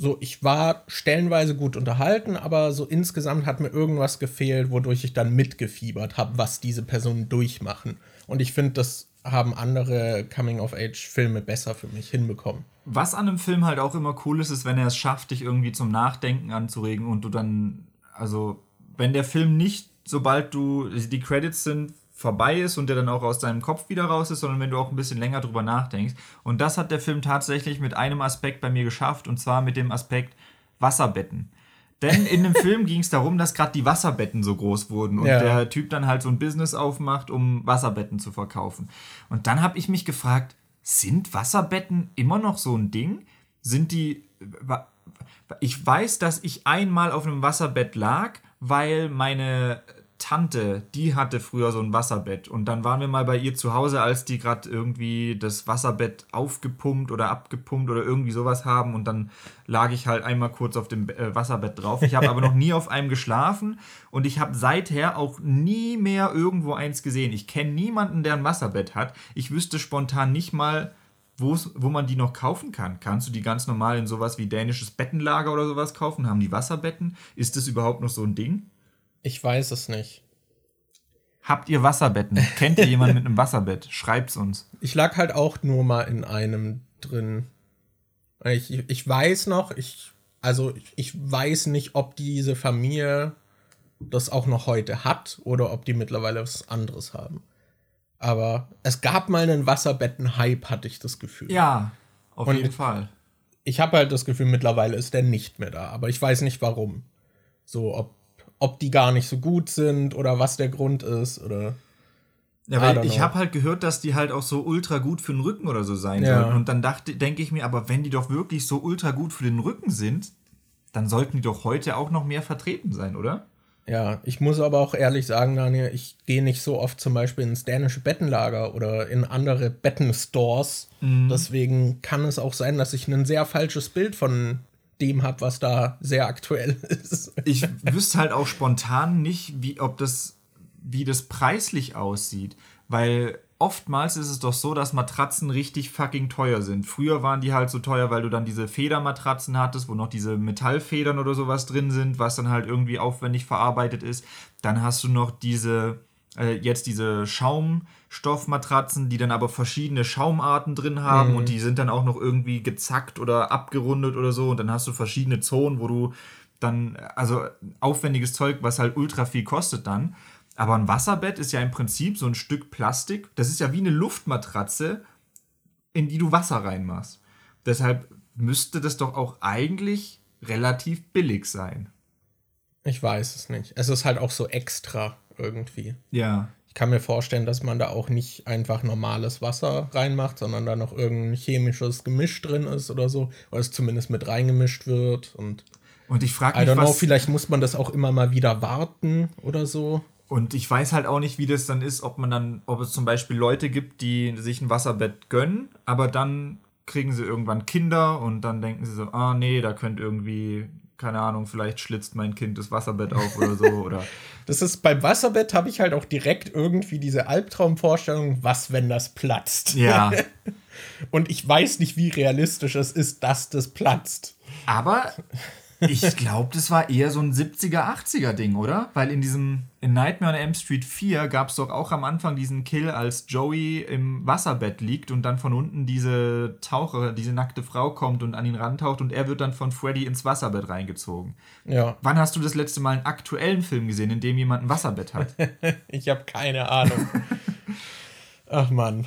so, ich war stellenweise gut unterhalten, aber so insgesamt hat mir irgendwas gefehlt, wodurch ich dann mitgefiebert habe, was diese Personen durchmachen. Und ich finde, das haben andere Coming-of-Age-Filme besser für mich hinbekommen. Was an einem Film halt auch immer cool ist, ist, wenn er es schafft, dich irgendwie zum Nachdenken anzuregen und du dann, also, wenn der Film nicht, sobald du, die Credits sind, vorbei ist und der dann auch aus deinem Kopf wieder raus ist, sondern wenn du auch ein bisschen länger drüber nachdenkst. Und das hat der Film tatsächlich mit einem Aspekt bei mir geschafft, und zwar mit dem Aspekt Wasserbetten. Denn in dem (laughs) Film ging es darum, dass gerade die Wasserbetten so groß wurden und Ja. der Typ dann halt so ein Business aufmacht, um Wasserbetten zu verkaufen. Und dann habe ich mich gefragt, sind Wasserbetten immer noch so ein Ding? Sind die. Ich weiß, dass ich einmal auf einem Wasserbett lag, weil meine Tante, die hatte früher so ein Wasserbett. Und dann waren wir mal bei ihr zu Hause, als die gerade irgendwie das Wasserbett aufgepumpt oder abgepumpt oder irgendwie sowas haben. Und dann lag ich halt einmal kurz auf dem äh, Wasserbett drauf. Ich habe aber noch nie auf einem geschlafen und ich habe seither auch nie mehr irgendwo eins gesehen. Ich kenne niemanden, der ein Wasserbett hat. Ich wüsste spontan nicht mal, wo man die noch kaufen kann. Kannst du die ganz normal in sowas wie dänisches Bettenlager oder sowas kaufen? Haben die Wasserbetten? Ist das überhaupt noch so ein Ding? Ich weiß es nicht. Habt ihr Wasserbetten? Kennt ihr jemanden mit einem Wasserbett? Schreibt's uns. Ich lag halt auch nur mal in einem drin. Ich, ich weiß noch, ich, also ich- ich weiß nicht, ob diese Familie das auch noch heute hat oder ob die mittlerweile was anderes haben. Aber es gab mal einen Wasserbetten-Hype, hatte ich das Gefühl. Ja, auf Und- jeden Fall. Ich habe halt das Gefühl, mittlerweile ist der nicht mehr da, aber ich weiß nicht warum. So, ob, ob die gar nicht so gut sind oder was der Grund ist oder. Ja, weil ich habe halt gehört, dass die halt auch so ultra gut für den Rücken oder so sein Ja. sollen. Und dann dachte, denke ich mir, aber wenn die doch wirklich so ultra gut für den Rücken sind, dann sollten die doch heute auch noch mehr vertreten sein, oder? Ja, ich muss aber auch ehrlich sagen, Daniel, ich gehe nicht so oft zum Beispiel ins dänische Bettenlager oder in andere Bettenstores. Mhm. Deswegen kann es auch sein, dass ich ein sehr falsches Bild von dem habe, was da sehr aktuell (laughs) ist. Ich wüsste halt auch spontan nicht, wie, ob das, wie das preislich aussieht, weil oftmals ist es doch so, dass Matratzen richtig fucking teuer sind. Früher waren die halt so teuer, weil du dann diese Federmatratzen hattest, wo noch diese Metallfedern oder sowas drin sind, was dann halt irgendwie aufwendig verarbeitet ist. Dann hast du noch diese, äh, jetzt diese Schaumstoffmatratzen, die dann aber verschiedene Schaumarten drin haben mhm. und die sind dann auch noch irgendwie gezackt oder abgerundet oder so. Und dann hast du verschiedene Zonen, wo du dann, also aufwendiges Zeug, was halt ultra viel kostet dann. Aber ein Wasserbett ist ja im Prinzip so ein Stück Plastik. Das ist ja wie eine Luftmatratze, in die du Wasser reinmachst. Deshalb müsste das doch auch eigentlich relativ billig sein. Ich weiß es nicht. Es ist halt auch so extra irgendwie. Ja. Ich kann mir vorstellen, dass man da auch nicht einfach normales Wasser reinmacht, sondern da noch irgendein chemisches Gemisch drin ist oder so. Oder es zumindest mit reingemischt wird. Und, und ich frage mich, I don't know, vielleicht muss man das auch immer mal wieder warten oder so. Und ich weiß halt auch nicht, wie das dann ist, ob man dann, ob es zum Beispiel Leute gibt, die sich ein Wasserbett gönnen, aber dann kriegen sie irgendwann Kinder und dann denken sie so, ah nee, da könnte irgendwie, keine Ahnung, vielleicht schlitzt mein Kind das Wasserbett auf oder so. (laughs) Oder das ist beim Wasserbett habe ich halt auch direkt irgendwie diese Albtraumvorstellung, was, wenn das platzt. Ja. (laughs) und ich weiß nicht, wie realistisch es ist, dass das platzt. Aber ich glaube, das war eher so ein 70er, 80er Ding, oder? Weil in diesem in Nightmare on Elm Street 4 gab es doch auch am Anfang diesen Kill, als Joey im Wasserbett liegt und dann von unten diese Taucher, diese nackte Frau kommt und an ihn rantaucht und er wird dann von Freddy ins Wasserbett reingezogen. Ja. Wann hast du das letzte Mal einen aktuellen Film gesehen, in dem jemand ein Wasserbett hat? (laughs) ich habe keine Ahnung. Ach Mann.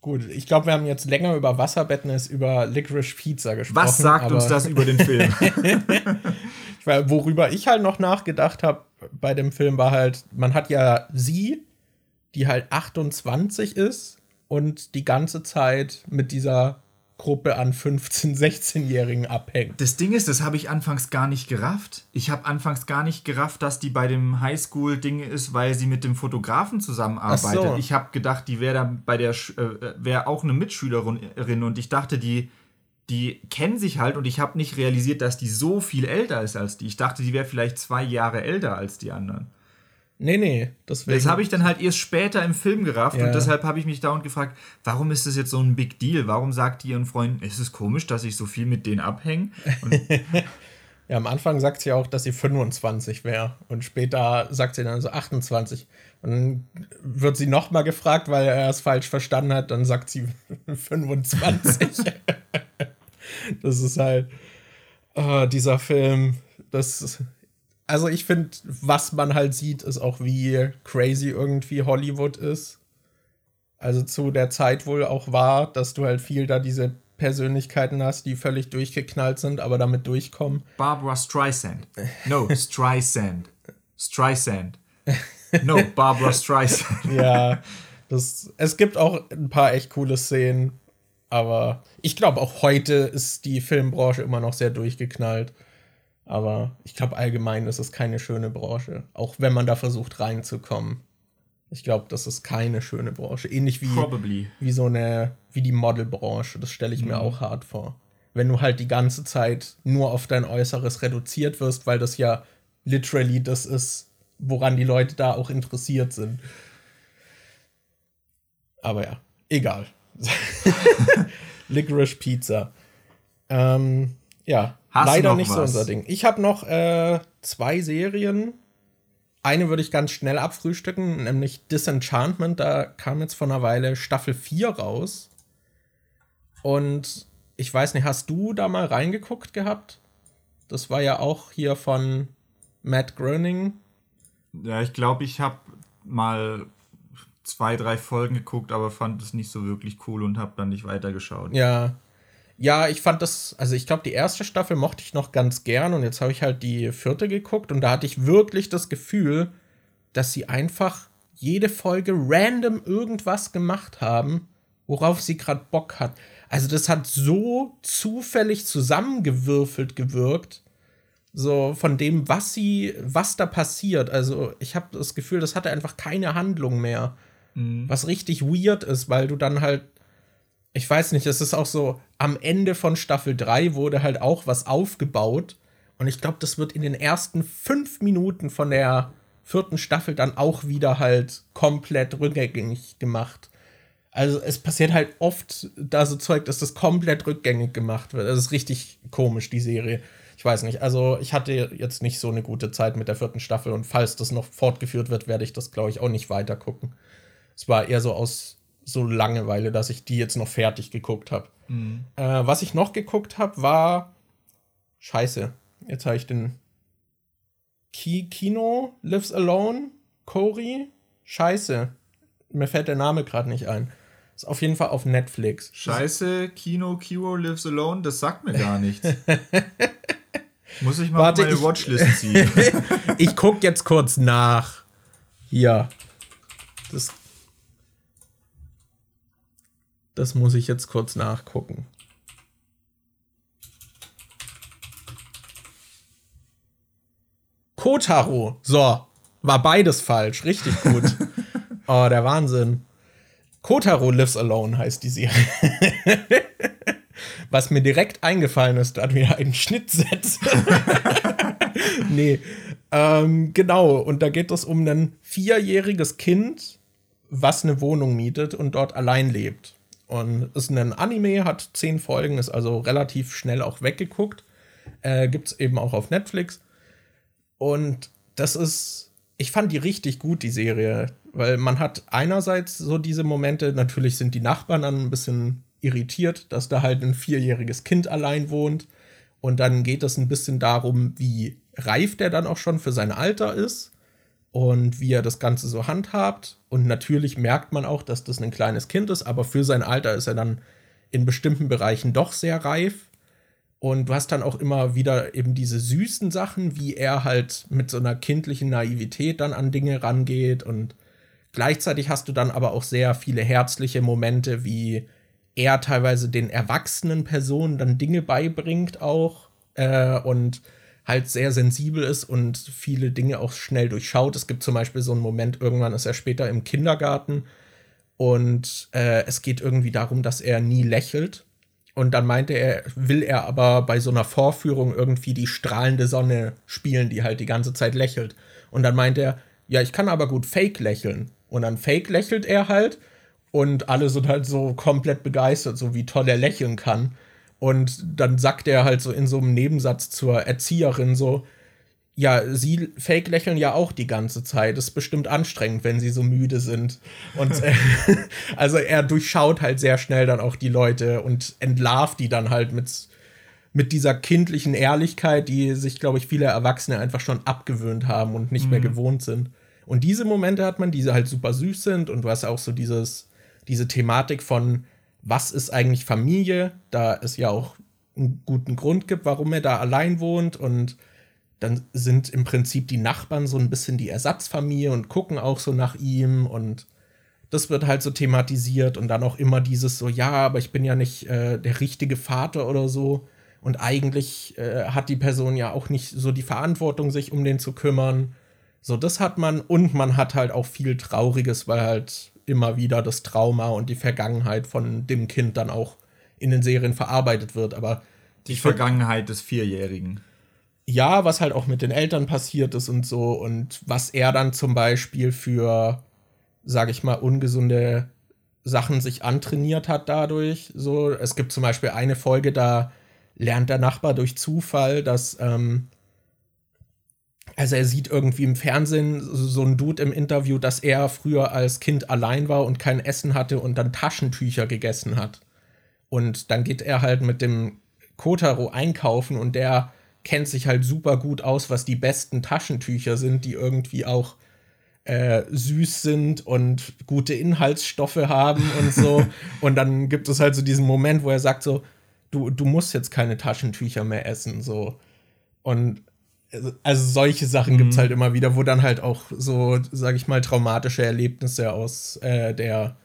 Gut, ich glaube, wir haben jetzt länger über Wasserbetten als über Licorice Pizza gesprochen. Was sagt uns das über den Film? (laughs) (laughs) Weil, worüber ich halt noch nachgedacht habe bei dem Film war halt, man hat ja sie, die halt 28 ist und die ganze Zeit mit dieser Gruppe an 15-, 16-Jährigen abhängt. Das Ding ist, das habe ich anfangs gar nicht gerafft. Ich habe anfangs gar nicht gerafft, dass die bei dem Highschool-Ding ist, weil sie mit dem Fotografen zusammenarbeitet. So. Ich habe gedacht, die wäre da bei der äh, wäre auch eine Mitschülerin und ich dachte, die die kennen sich halt und ich habe nicht realisiert, dass die so viel älter ist als die. Ich dachte, die wäre vielleicht zwei Jahre älter als die anderen. Nee, nee. Deswegen. Das habe ich dann halt erst später im Film gerafft ja. und deshalb habe ich mich dauernd gefragt, warum ist das jetzt so ein Big Deal? Warum sagt die ihren Freunden, ist es komisch, dass ich so viel mit denen abhänge? (laughs) ja, am Anfang sagt sie auch, dass sie 25 wäre und später sagt sie dann so 28. Und dann wird sie nochmal gefragt, weil er es falsch verstanden hat, dann sagt sie (laughs) 25. (laughs) das ist halt uh, dieser Film, das also ich finde, was man halt sieht, ist auch, wie crazy irgendwie Hollywood ist. Also zu der Zeit wohl auch war, dass du halt viel da diese Persönlichkeiten hast, die völlig durchgeknallt sind, aber damit durchkommen. Barbara Streisand. No, (laughs) Streisand. Streisand. No, Barbara Streisand. (laughs) ja, das, es gibt auch ein paar echt coole Szenen, aber ich glaube, auch heute ist die Filmbranche immer noch sehr durchgeknallt. Aber ich glaube, allgemein ist es keine schöne Branche. Auch wenn man da versucht reinzukommen. Ich glaube, das ist keine schöne Branche. Ähnlich wie, Probably. wie so eine, wie die Modelbranche. Das stelle ich mhm. mir auch hart vor. Wenn du halt die ganze Zeit nur auf dein Äußeres reduziert wirst, weil das ja literally das ist, woran die Leute da auch interessiert sind. Aber ja, egal. (laughs) Licorice Pizza. Ähm, ja, Hast leider nicht was? so unser Ding. Ich habe noch äh, zwei Serien. Eine würde ich ganz schnell abfrühstücken, nämlich Disenchantment. Da kam jetzt vor einer Weile Staffel 4 raus. Und ich weiß nicht, hast du da mal reingeguckt gehabt? Das war ja auch hier von Matt Groening. Ja, ich glaube, ich habe mal zwei, drei Folgen geguckt, aber fand es nicht so wirklich cool und habe dann nicht weitergeschaut. Ja, ja, ich fand das, also ich glaube, die erste Staffel mochte ich noch ganz gern und jetzt habe ich halt die vierte geguckt und da hatte ich wirklich das Gefühl, dass sie einfach jede Folge random irgendwas gemacht haben, worauf sie gerade Bock hat. Also das hat so zufällig zusammengewürfelt gewirkt. So von dem, was sie, was da passiert. Also ich habe das Gefühl, das hatte einfach keine Handlung mehr. Mhm. Was richtig weird ist, weil du dann halt, ich weiß nicht, es ist auch so, am Ende von Staffel 3 wurde halt auch was aufgebaut. Und ich glaube, das wird in den ersten fünf Minuten von der vierten Staffel dann auch wieder halt komplett rückgängig gemacht. Also es passiert halt oft da so Zeug, dass das komplett rückgängig gemacht wird. Das ist richtig komisch, die Serie. Ich weiß nicht. Also ich hatte jetzt nicht so eine gute Zeit mit der vierten Staffel und falls das noch fortgeführt wird, werde ich das, glaube ich, auch nicht weiter gucken. Es war eher so aus so Langeweile, dass ich die jetzt noch fertig geguckt habe. Mhm. Äh, was ich noch geguckt habe, war Scheiße. Jetzt habe ich den Ki Kino Lives Alone, Cory. Scheiße. Mir fällt der Name gerade nicht ein. Ist auf jeden Fall auf Netflix. Scheiße, Kino Kiro Lives Alone, das sagt mir gar nichts. (laughs) Muss ich mal Warte, meine ich, Watchlist ziehen. (laughs) ich guck jetzt kurz nach. Hier. Das, das muss ich jetzt kurz nachgucken. Kotaro. So, war beides falsch. Richtig gut. (laughs) oh, der Wahnsinn. Kotaro Lives Alone heißt die Serie. (laughs) Was mir direkt eingefallen ist, da wir einen Schnitt setzen. (laughs) nee. Ähm, genau, und da geht es um ein vierjähriges Kind, was eine Wohnung mietet und dort allein lebt. Und ist ein Anime, hat zehn Folgen, ist also relativ schnell auch weggeguckt. Äh, Gibt es eben auch auf Netflix. Und das ist, ich fand die richtig gut, die Serie, weil man hat einerseits so diese Momente, natürlich sind die Nachbarn dann ein bisschen irritiert, dass da halt ein vierjähriges Kind allein wohnt. Und dann geht es ein bisschen darum, wie reif der dann auch schon für sein Alter ist und wie er das Ganze so handhabt. Und natürlich merkt man auch, dass das ein kleines Kind ist, aber für sein Alter ist er dann in bestimmten Bereichen doch sehr reif. Und du hast dann auch immer wieder eben diese süßen Sachen, wie er halt mit so einer kindlichen Naivität dann an Dinge rangeht. Und gleichzeitig hast du dann aber auch sehr viele herzliche Momente, wie er teilweise den erwachsenen Personen dann Dinge beibringt auch. Äh, und halt sehr sensibel ist und viele Dinge auch schnell durchschaut. Es gibt zum Beispiel so einen Moment, irgendwann ist er später im Kindergarten und äh, es geht irgendwie darum, dass er nie lächelt und dann meinte er, will er aber bei so einer Vorführung irgendwie die strahlende Sonne spielen, die halt die ganze Zeit lächelt. Und dann meinte er, ja, ich kann aber gut Fake lächeln. Und dann Fake lächelt er halt und alle sind halt so komplett begeistert, so wie toll er lächeln kann. Und dann sagt er halt so in so einem Nebensatz zur Erzieherin so, ja, sie fake lächeln ja auch die ganze Zeit. Das ist bestimmt anstrengend, wenn sie so müde sind. Und äh, (laughs) also er durchschaut halt sehr schnell dann auch die Leute und entlarvt die dann halt mit, mit dieser kindlichen Ehrlichkeit, die sich, glaube ich, viele Erwachsene einfach schon abgewöhnt haben und nicht mhm. mehr gewohnt sind. Und diese Momente hat man, die halt super süß sind und du hast auch so dieses, diese Thematik von, was ist eigentlich Familie, da es ja auch einen guten Grund gibt, warum er da allein wohnt. Und dann sind im Prinzip die Nachbarn so ein bisschen die Ersatzfamilie und gucken auch so nach ihm. Und das wird halt so thematisiert. Und dann auch immer dieses so, ja, aber ich bin ja nicht äh, der richtige Vater oder so. Und eigentlich äh, hat die Person ja auch nicht so die Verantwortung, sich um den zu kümmern. So, das hat man. Und man hat halt auch viel Trauriges, weil halt immer wieder das Trauma und die Vergangenheit von dem Kind dann auch in den Serien verarbeitet wird. Aber die Vergangenheit des Vierjährigen ja, was halt auch mit den Eltern passiert ist und so und was er dann zum Beispiel für, sag ich mal, ungesunde Sachen sich antrainiert hat dadurch. So, es gibt zum Beispiel eine Folge, da lernt der Nachbar durch Zufall, dass, ähm, also er sieht irgendwie im Fernsehen so ein Dude im Interview, dass er früher als Kind allein war und kein Essen hatte und dann Taschentücher gegessen hat. Und dann geht er halt mit dem Kotaro einkaufen und der kennt sich halt super gut aus, was die besten Taschentücher sind, die irgendwie auch äh, süß sind und gute Inhaltsstoffe haben und so. (laughs) und dann gibt es halt so diesen Moment, wo er sagt so, du, du musst jetzt keine Taschentücher mehr essen, so. Und also solche Sachen mhm. gibt es halt immer wieder, wo dann halt auch so, sag ich mal, traumatische Erlebnisse aus äh, der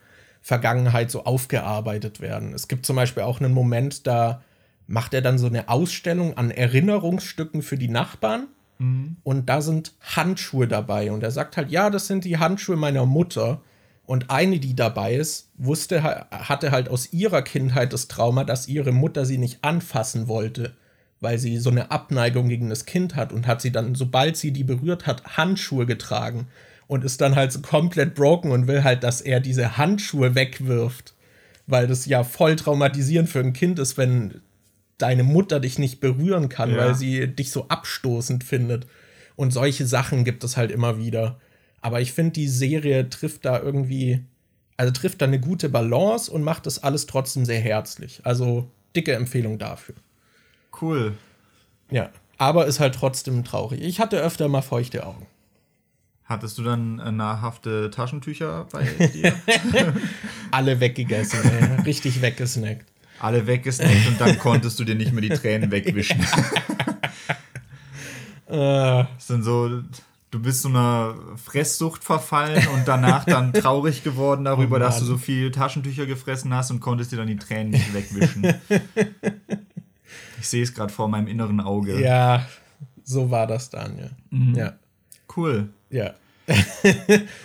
Vergangenheit so aufgearbeitet werden. Es gibt zum Beispiel auch einen Moment, da macht er dann so eine Ausstellung an Erinnerungsstücken für die Nachbarn. Mhm. Und da sind Handschuhe dabei. Und er sagt halt, ja, das sind die Handschuhe meiner Mutter. Und eine, die dabei ist, wusste, hatte halt aus ihrer Kindheit das Trauma, dass ihre Mutter sie nicht anfassen wollte, weil sie so eine Abneigung gegen das Kind hat und hat sie dann, sobald sie die berührt hat, Handschuhe getragen und ist dann halt so komplett broken und will halt, dass er diese Handschuhe wegwirft, weil das ja voll traumatisierend für ein Kind ist, wenn deine Mutter dich nicht berühren kann, ja. weil sie dich so abstoßend findet. Und solche Sachen gibt es halt immer wieder. Aber ich finde, die Serie trifft da irgendwie, also trifft da eine gute Balance und macht das alles trotzdem sehr herzlich. Also dicke Empfehlung dafür. Cool. Ja, aber ist halt trotzdem traurig. Ich hatte öfter mal feuchte Augen. Hattest du dann äh, nahrhafte Taschentücher bei (laughs) dir? Alle weggegessen, ey. richtig weggesnackt. Alle weggesnackt und dann konntest du dir nicht mehr die Tränen wegwischen. (laughs) äh. (laughs) Das sind so du bist so einer Fresssucht verfallen und danach dann traurig geworden darüber, oh dass du so viel Taschentücher gefressen hast und konntest dir dann die Tränen nicht wegwischen. Ich sehe es gerade vor meinem inneren Auge. Ja, so war das dann, ja. Mhm. ja. Cool. Ja. (laughs)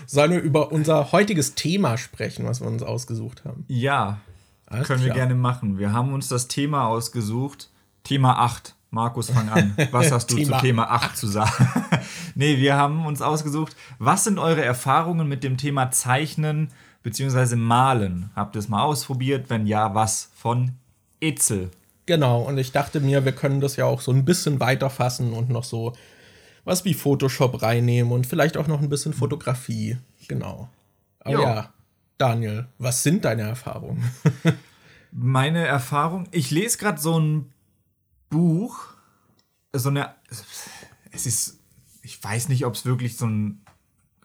Sollen wir über unser heutiges Thema sprechen, was wir uns ausgesucht haben? Ja, Alles können klar. wir gerne machen. Wir haben uns das Thema ausgesucht. Thema 8. Markus, fang an. Was hast du Thema (laughs) zu Thema 8 zu sagen? (laughs) nee, wir haben uns ausgesucht, was sind eure Erfahrungen mit dem Thema Zeichnen bzw. Malen? Habt ihr es mal ausprobiert? Wenn ja, was? Von Itzel. Genau, und ich dachte mir, wir können das ja auch so ein bisschen weiterfassen und noch so was wie Photoshop reinnehmen und vielleicht auch noch ein bisschen Fotografie. Genau. Aber jo. ja, Daniel, was sind deine Erfahrungen? (laughs) Meine Erfahrung, ich lese gerade so ein Buch, so eine, es ist, ich weiß nicht, ob es wirklich so ein,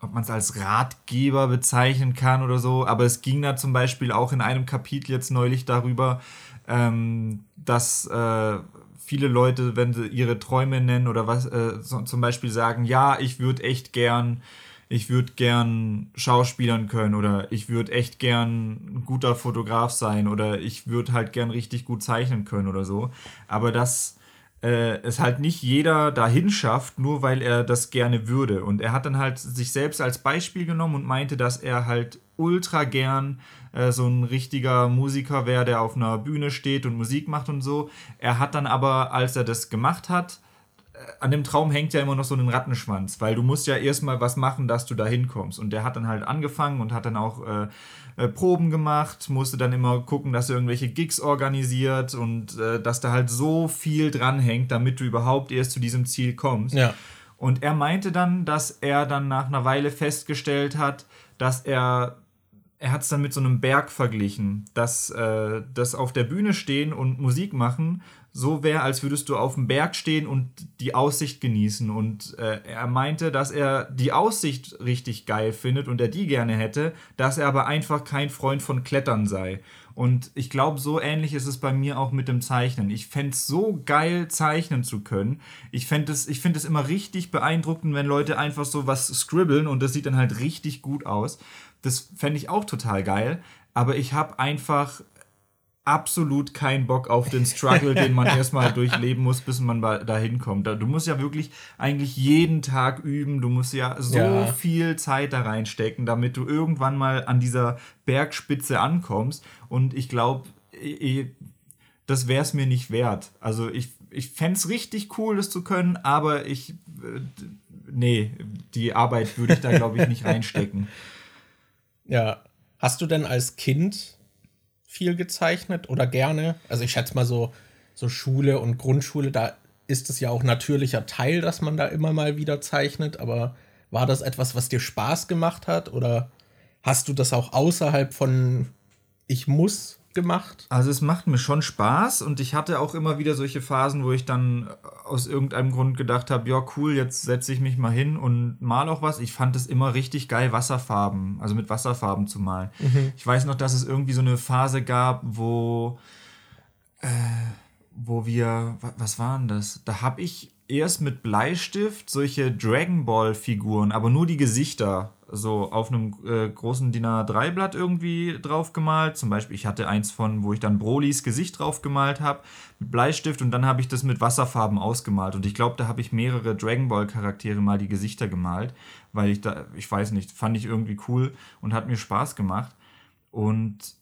ob man es als Ratgeber bezeichnen kann oder so, aber es ging da zum Beispiel auch in einem Kapitel jetzt neulich darüber, ähm, dass äh, viele Leute, wenn sie ihre Träume nennen oder was, äh, so, zum Beispiel sagen, ja, ich würde echt gern ich würde gern Schauspielern können oder ich würde echt gern ein guter Fotograf sein oder ich würde halt gern richtig gut zeichnen können oder so. Aber dass äh, es halt nicht jeder dahin schafft, nur weil er das gerne würde. Und er hat dann halt sich selbst als Beispiel genommen und meinte, dass er halt ultra gern äh, so ein richtiger Musiker wäre, der auf einer Bühne steht und Musik macht und so. Er hat dann aber, als er das gemacht hat, an dem Traum hängt ja immer noch so ein Rattenschwanz, weil du musst ja erstmal was machen, dass du da hinkommst. Und der hat dann halt angefangen und hat dann auch äh, äh, Proben gemacht, musste dann immer gucken, dass er irgendwelche Gigs organisiert und äh, dass da halt so viel dranhängt, damit du überhaupt erst zu diesem Ziel kommst. Ja. Und er meinte dann, dass er dann nach einer Weile festgestellt hat, dass er er hat es dann mit so einem Berg verglichen, dass äh, das auf der Bühne stehen und Musik machen so wäre, als würdest du auf dem Berg stehen und die Aussicht genießen. Und äh, er meinte, dass er die Aussicht richtig geil findet und er die gerne hätte, dass er aber einfach kein Freund von Klettern sei. Und ich glaube, so ähnlich ist es bei mir auch mit dem Zeichnen. Ich fände es so geil, zeichnen zu können. Ich finde es immer richtig beeindruckend, wenn Leute einfach so was scribbeln und das sieht dann halt richtig gut aus. Das fände ich auch total geil. Aber ich habe einfach absolut keinen Bock auf den Struggle, den man (laughs) erstmal durchleben muss, bis man da hinkommt. Du musst ja wirklich eigentlich jeden Tag üben, du musst ja so ja. viel Zeit da reinstecken, damit du irgendwann mal an dieser Bergspitze ankommst. Und ich glaube, das wäre es mir nicht wert. Also ich, ich fände es richtig cool, das zu können, aber ich, äh, nee, die Arbeit würde ich da, glaube ich, nicht (laughs) reinstecken. Ja. Hast du denn als Kind viel gezeichnet oder gerne. Also ich schätze mal so, so Schule und Grundschule, da ist es ja auch natürlicher Teil, dass man da immer mal wieder zeichnet. Aber war das etwas, was dir Spaß gemacht hat oder hast du das auch außerhalb von ich muss gemacht? Also es macht mir schon Spaß und ich hatte auch immer wieder solche Phasen, wo ich dann aus irgendeinem Grund gedacht habe, ja cool, jetzt setze ich mich mal hin und mal auch was. Ich fand es immer richtig geil, Wasserfarben, also mit Wasserfarben zu malen. Mhm. Ich weiß noch, dass es irgendwie so eine Phase gab, wo, äh, wo wir, was waren das? Da habe ich erst mit Bleistift solche Dragon Ball Figuren, aber nur die Gesichter so auf einem äh, großen DIN A3-Blatt irgendwie drauf gemalt. Zum Beispiel, ich hatte eins von, wo ich dann Brolys Gesicht drauf gemalt habe, mit Bleistift und dann habe ich das mit Wasserfarben ausgemalt. Und ich glaube, da habe ich mehrere Dragon Ball-Charaktere mal die Gesichter gemalt, weil ich da, ich weiß nicht, fand ich irgendwie cool und hat mir Spaß gemacht. Und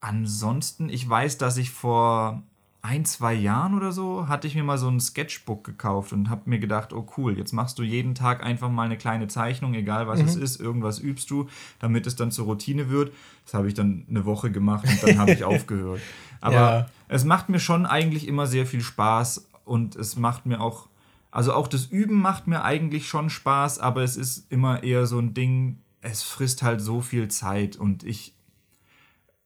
ansonsten, ich weiß, dass ich vor ein, zwei Jahren oder so hatte ich mir mal so ein Sketchbook gekauft und habe mir gedacht, oh cool, jetzt machst du jeden Tag einfach mal eine kleine Zeichnung, egal was mhm. es ist, irgendwas übst du, damit es dann zur Routine wird. Das habe ich dann eine Woche gemacht und dann habe ich (laughs) aufgehört. Aber ja. es macht mir schon eigentlich immer sehr viel Spaß und es macht mir auch, also auch das Üben macht mir eigentlich schon Spaß, aber es ist immer eher so ein Ding, es frisst halt so viel Zeit und ich,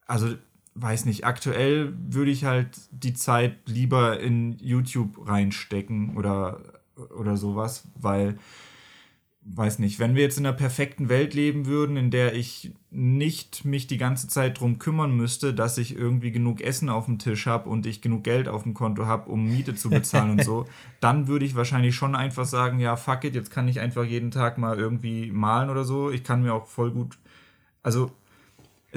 also weiß nicht, aktuell würde ich halt die Zeit lieber in YouTube reinstecken oder, oder sowas, weil, weiß nicht, wenn wir jetzt in einer perfekten Welt leben würden, in der ich nicht mich die ganze Zeit drum kümmern müsste, dass ich irgendwie genug Essen auf dem Tisch habe und ich genug Geld auf dem Konto habe, um Miete zu bezahlen und so, (laughs) dann würde ich wahrscheinlich schon einfach sagen, ja, fuck it, jetzt kann ich einfach jeden Tag mal irgendwie malen oder so. Ich kann mir auch voll gut, also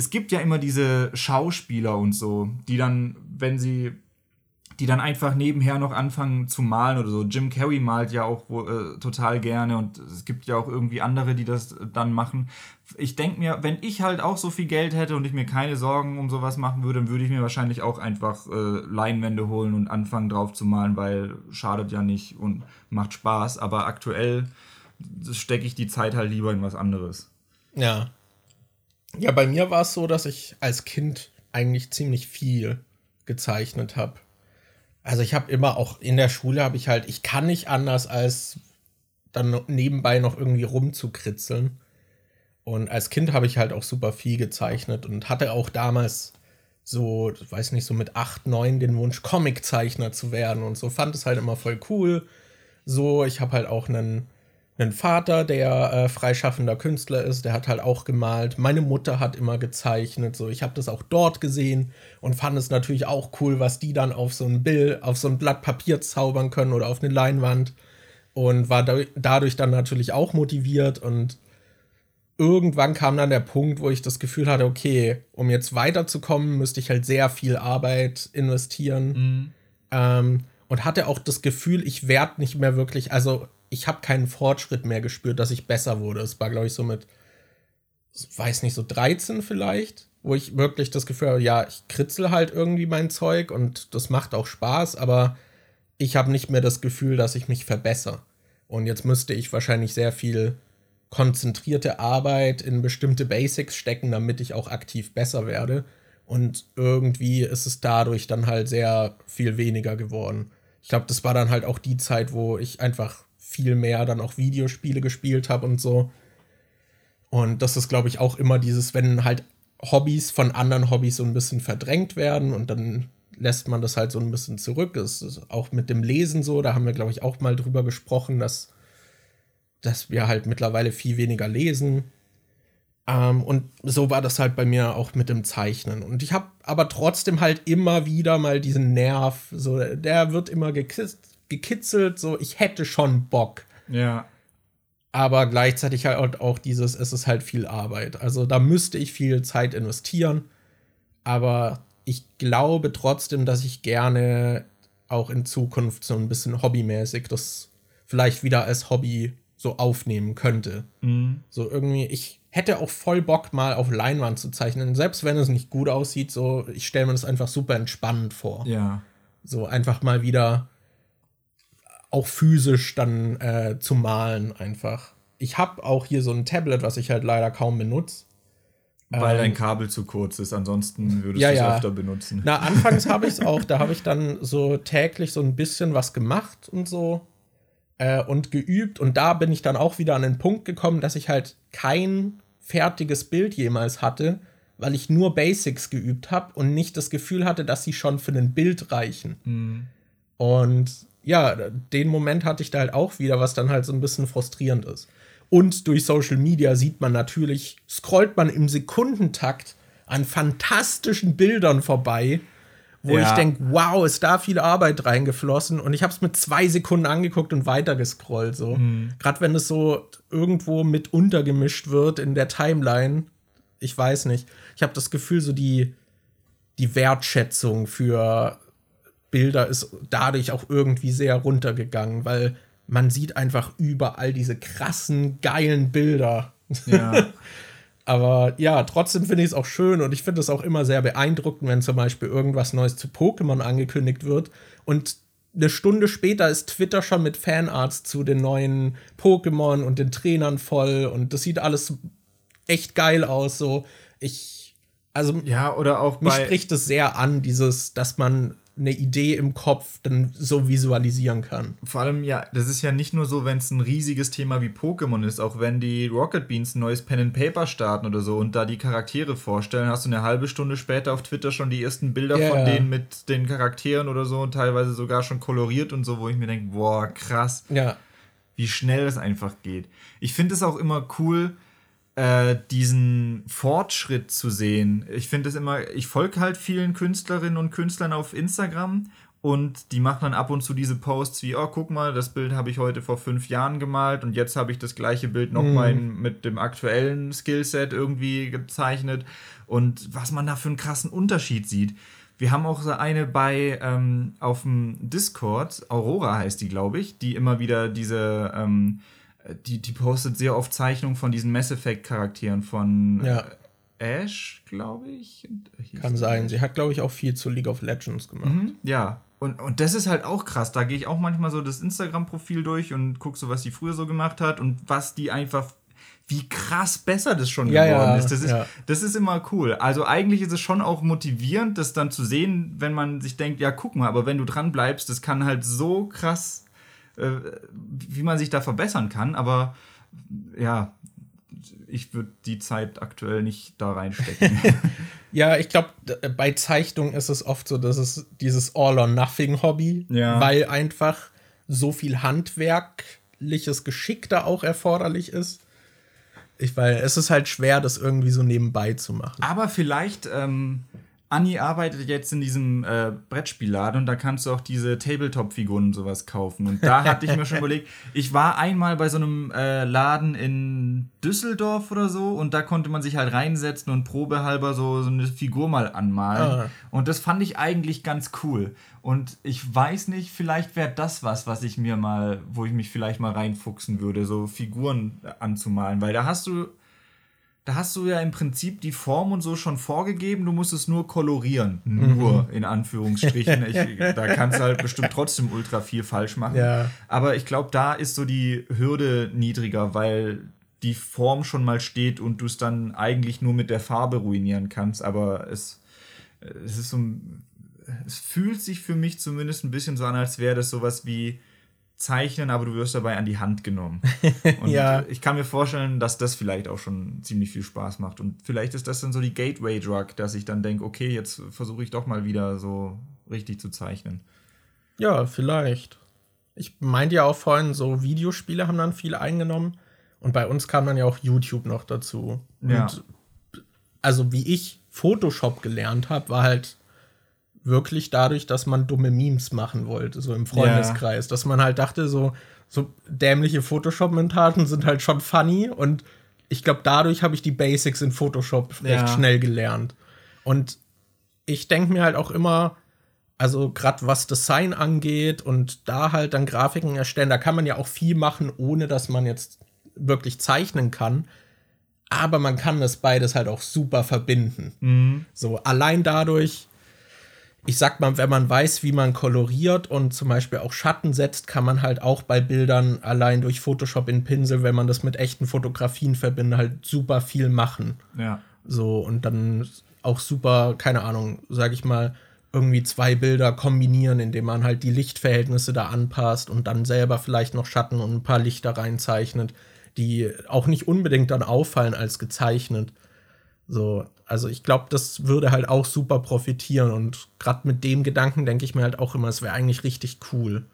es gibt ja immer diese Schauspieler und so, die dann, wenn sie, die dann einfach nebenher noch anfangen zu malen oder so. Jim Carrey malt ja auch äh, total gerne und es gibt ja auch irgendwie andere, die das dann machen. Ich denke mir, wenn ich halt auch so viel Geld hätte und ich mir keine Sorgen um sowas machen würde, dann würde ich mir wahrscheinlich auch einfach äh, Leinwände holen und anfangen drauf zu malen, weil schadet ja nicht und macht Spaß. Aber aktuell stecke ich die Zeit halt lieber in was anderes. Ja, ja, bei mir war es so, dass ich als Kind eigentlich ziemlich viel gezeichnet habe. Also ich habe immer auch in der Schule habe ich halt, ich kann nicht anders als dann nebenbei noch irgendwie rumzukritzeln. Und als Kind habe ich halt auch super viel gezeichnet und hatte auch damals so, weiß nicht, so mit 8, 9 den Wunsch, Comiczeichner zu werden und so. Fand es halt immer voll cool. So, ich habe halt auch einen einen Vater, der äh, freischaffender Künstler ist, der hat halt auch gemalt. Meine Mutter hat immer gezeichnet. So, ich habe das auch dort gesehen und fand es natürlich auch cool, was die dann auf so ein Bild, auf so ein Blatt Papier zaubern können oder auf eine Leinwand. Und war da, dadurch dann natürlich auch motiviert. Und irgendwann kam dann der Punkt, wo ich das Gefühl hatte, okay, um jetzt weiterzukommen, müsste ich halt sehr viel Arbeit investieren. Mhm. Ähm, und hatte auch das Gefühl, ich werde nicht mehr wirklich, also ich habe keinen Fortschritt mehr gespürt, dass ich besser wurde. Es war, glaube ich, so mit, weiß nicht, so 13 vielleicht, wo ich wirklich das Gefühl habe, ja, ich kritzel halt irgendwie mein Zeug und das macht auch Spaß, aber ich habe nicht mehr das Gefühl, dass ich mich verbessere. Und jetzt müsste ich wahrscheinlich sehr viel konzentrierte Arbeit in bestimmte Basics stecken, damit ich auch aktiv besser werde. Und irgendwie ist es dadurch dann halt sehr viel weniger geworden. Ich glaube, das war dann halt auch die Zeit, wo ich einfach viel mehr dann auch Videospiele gespielt habe und so. Und das ist, glaube ich, auch immer dieses, wenn halt Hobbys von anderen Hobbys so ein bisschen verdrängt werden und dann lässt man das halt so ein bisschen zurück. Das ist auch mit dem Lesen so, da haben wir, glaube ich, auch mal drüber gesprochen, dass, dass wir halt mittlerweile viel weniger lesen. Ähm, und so war das halt bei mir auch mit dem Zeichnen. Und ich habe aber trotzdem halt immer wieder mal diesen Nerv, so der wird immer gekisst, gekitzelt, so ich hätte schon Bock. Ja. Aber gleichzeitig halt auch dieses, es ist halt viel Arbeit. Also da müsste ich viel Zeit investieren. Aber ich glaube trotzdem, dass ich gerne auch in Zukunft so ein bisschen hobbymäßig das vielleicht wieder als Hobby so aufnehmen könnte. Mhm. So irgendwie, ich hätte auch voll Bock, mal auf Leinwand zu zeichnen. Selbst wenn es nicht gut aussieht, so, ich stelle mir das einfach super entspannend vor. Ja. So einfach mal wieder auch physisch dann äh, zu malen einfach. Ich habe auch hier so ein Tablet, was ich halt leider kaum benutze. Weil ähm, dein Kabel zu kurz ist, ansonsten würdest ja, du es ja. öfter benutzen. Na, (laughs) anfangs habe ich es auch, da habe ich dann so täglich so ein bisschen was gemacht und so äh, und geübt. Und da bin ich dann auch wieder an den Punkt gekommen, dass ich halt kein fertiges Bild jemals hatte, weil ich nur Basics geübt habe und nicht das Gefühl hatte, dass sie schon für ein Bild reichen. Mhm. Und ja, den Moment hatte ich da halt auch wieder, was dann halt so ein bisschen frustrierend ist. Und durch Social Media sieht man natürlich, scrollt man im Sekundentakt an fantastischen Bildern vorbei, wo Ja. ich denke, wow, ist da viel Arbeit reingeflossen und ich habe es mit zwei Sekunden angeguckt und weitergescrollt. So. Gerade wenn es so irgendwo mit untergemischt wird in der Timeline, ich weiß nicht. Ich habe das Gefühl, so die, die Wertschätzung für Bilder ist dadurch auch irgendwie sehr runtergegangen, weil man sieht einfach überall diese krassen, geilen Bilder. Ja. (laughs) Aber ja, trotzdem finde ich es auch schön und ich finde es auch immer sehr beeindruckend, wenn zum Beispiel irgendwas Neues zu Pokémon angekündigt wird und eine Stunde später ist Twitter schon mit Fanarts zu den neuen Pokémon und den Trainern voll und das sieht alles echt geil aus. So, ich, also ja, oder auch mich spricht es sehr an, dieses, dass man eine Idee im Kopf dann so visualisieren kann. Vor allem, ja, das ist ja nicht nur so, wenn es ein riesiges Thema wie Pokémon ist, auch wenn die Rocket Beans ein neues Pen and Paper starten oder so und da die Charaktere vorstellen, hast du eine halbe Stunde später auf Twitter schon die ersten Bilder Ja, von denen mit den Charakteren oder so und teilweise sogar schon koloriert und so, wo ich mir denke, boah, krass, Ja, wie schnell das einfach geht. Ich finde es auch immer cool, äh, diesen Fortschritt zu sehen. Ich finde es immer, ich folge halt vielen Künstlerinnen und Künstlern auf Instagram und die machen dann ab und zu diese Posts wie, oh, guck mal, das Bild habe ich heute vor fünf Jahren gemalt und jetzt habe ich das gleiche Bild nochmal in mit dem aktuellen Skillset irgendwie gezeichnet und was man da für einen krassen Unterschied sieht. Wir haben auch so eine bei ähm, auf dem Discord, Aurora heißt die, glaube ich, die immer wieder diese, ähm, die, die postet sehr oft Zeichnungen von diesen Mass Effect-Charakteren von Ja. äh, Ash, glaube ich. Hieß kann sein. Sie hat, glaube ich, auch viel zu League of Legends gemacht. Mhm, ja. Und, und das ist halt auch krass. Da gehe ich auch manchmal so das Instagram-Profil durch und gucke so, was die früher so gemacht hat und was die einfach, wie krass besser das schon Ja, geworden ja, ist. Das ist. Das ist immer cool. Also eigentlich ist es schon auch motivierend, das dann zu sehen, wenn man sich denkt, ja, guck mal, aber wenn du dran bleibst, das kann halt so krass, äh, wie man sich da verbessern kann. Aber ja, ich würde die Zeit aktuell nicht da reinstecken. (laughs) (laughs) Ja, ich glaube, bei Zeichnung ist es oft so, dass es dieses All-or-Nothing-Hobby, Ja. weil einfach so viel handwerkliches Geschick da auch erforderlich ist. Ich weil es ist halt schwer, das irgendwie so nebenbei zu machen. Aber vielleicht, ähm, Anni arbeitet jetzt in diesem äh, Brettspielladen und da kannst du auch diese Tabletop-Figuren und sowas kaufen. Und da hatte ich mir schon (laughs) überlegt, ich war einmal bei so einem äh, Laden in Düsseldorf oder so und da konnte man sich halt reinsetzen und probehalber so, so eine Figur mal anmalen. Ah. Und das fand ich eigentlich ganz cool. Und ich weiß nicht, vielleicht wäre das was, was ich mir mal, wo ich mich vielleicht mal reinfuchsen würde, so Figuren anzumalen. Weil da hast du da hast du ja im Prinzip die Form und so schon vorgegeben, du musst es nur kolorieren. Nur, in Anführungsstrichen. Ich, (laughs) da kannst du halt bestimmt trotzdem ultra viel falsch machen. Ja. Aber ich glaube, da ist so die Hürde niedriger, weil die Form schon mal steht und du es dann eigentlich nur mit der Farbe ruinieren kannst. Aber es, es ist so es fühlt sich für mich zumindest ein bisschen so an, als wäre das sowas wie Zeichnen, aber du wirst dabei an die Hand genommen. (laughs) Und Ja. ich kann mir vorstellen, dass das vielleicht auch schon ziemlich viel Spaß macht. Und vielleicht ist das dann so die Gateway-Drug, dass ich dann denke, okay, jetzt versuche ich doch mal wieder so richtig zu zeichnen. Ja, vielleicht. Ich meinte ja auch vorhin, so Videospiele haben dann viel eingenommen. Und bei uns kam dann ja auch YouTube noch dazu. Ja. Und also wie ich Photoshop gelernt habe, war halt wirklich dadurch, dass man dumme Memes machen wollte, so im Freundeskreis. Dass man halt dachte, so, so dämliche Photoshop-Montagen sind halt schon funny. Und ich glaube, dadurch habe ich die Basics in Photoshop recht Ja. schnell gelernt. Und ich denke mir halt auch immer, also gerade was Design angeht und da halt dann Grafiken erstellen, da kann man ja auch viel machen, ohne dass man jetzt wirklich zeichnen kann. Aber man kann das beides halt auch super verbinden. So allein dadurch, ich sag mal, wenn man weiß, wie man koloriert und zum Beispiel auch Schatten setzt, kann man halt auch bei Bildern allein durch Photoshop in Pinsel, wenn man das mit echten Fotografien verbindet, halt super viel machen. Ja. So, und dann auch super, keine Ahnung, sag ich mal, irgendwie zwei Bilder kombinieren, indem man halt die Lichtverhältnisse da anpasst und dann selber vielleicht noch Schatten und ein paar Lichter reinzeichnet, die auch nicht unbedingt dann auffallen als gezeichnet. So, also ich glaube, das würde halt auch super profitieren und gerade mit dem Gedanken denke ich mir halt auch immer, es wäre eigentlich richtig cool.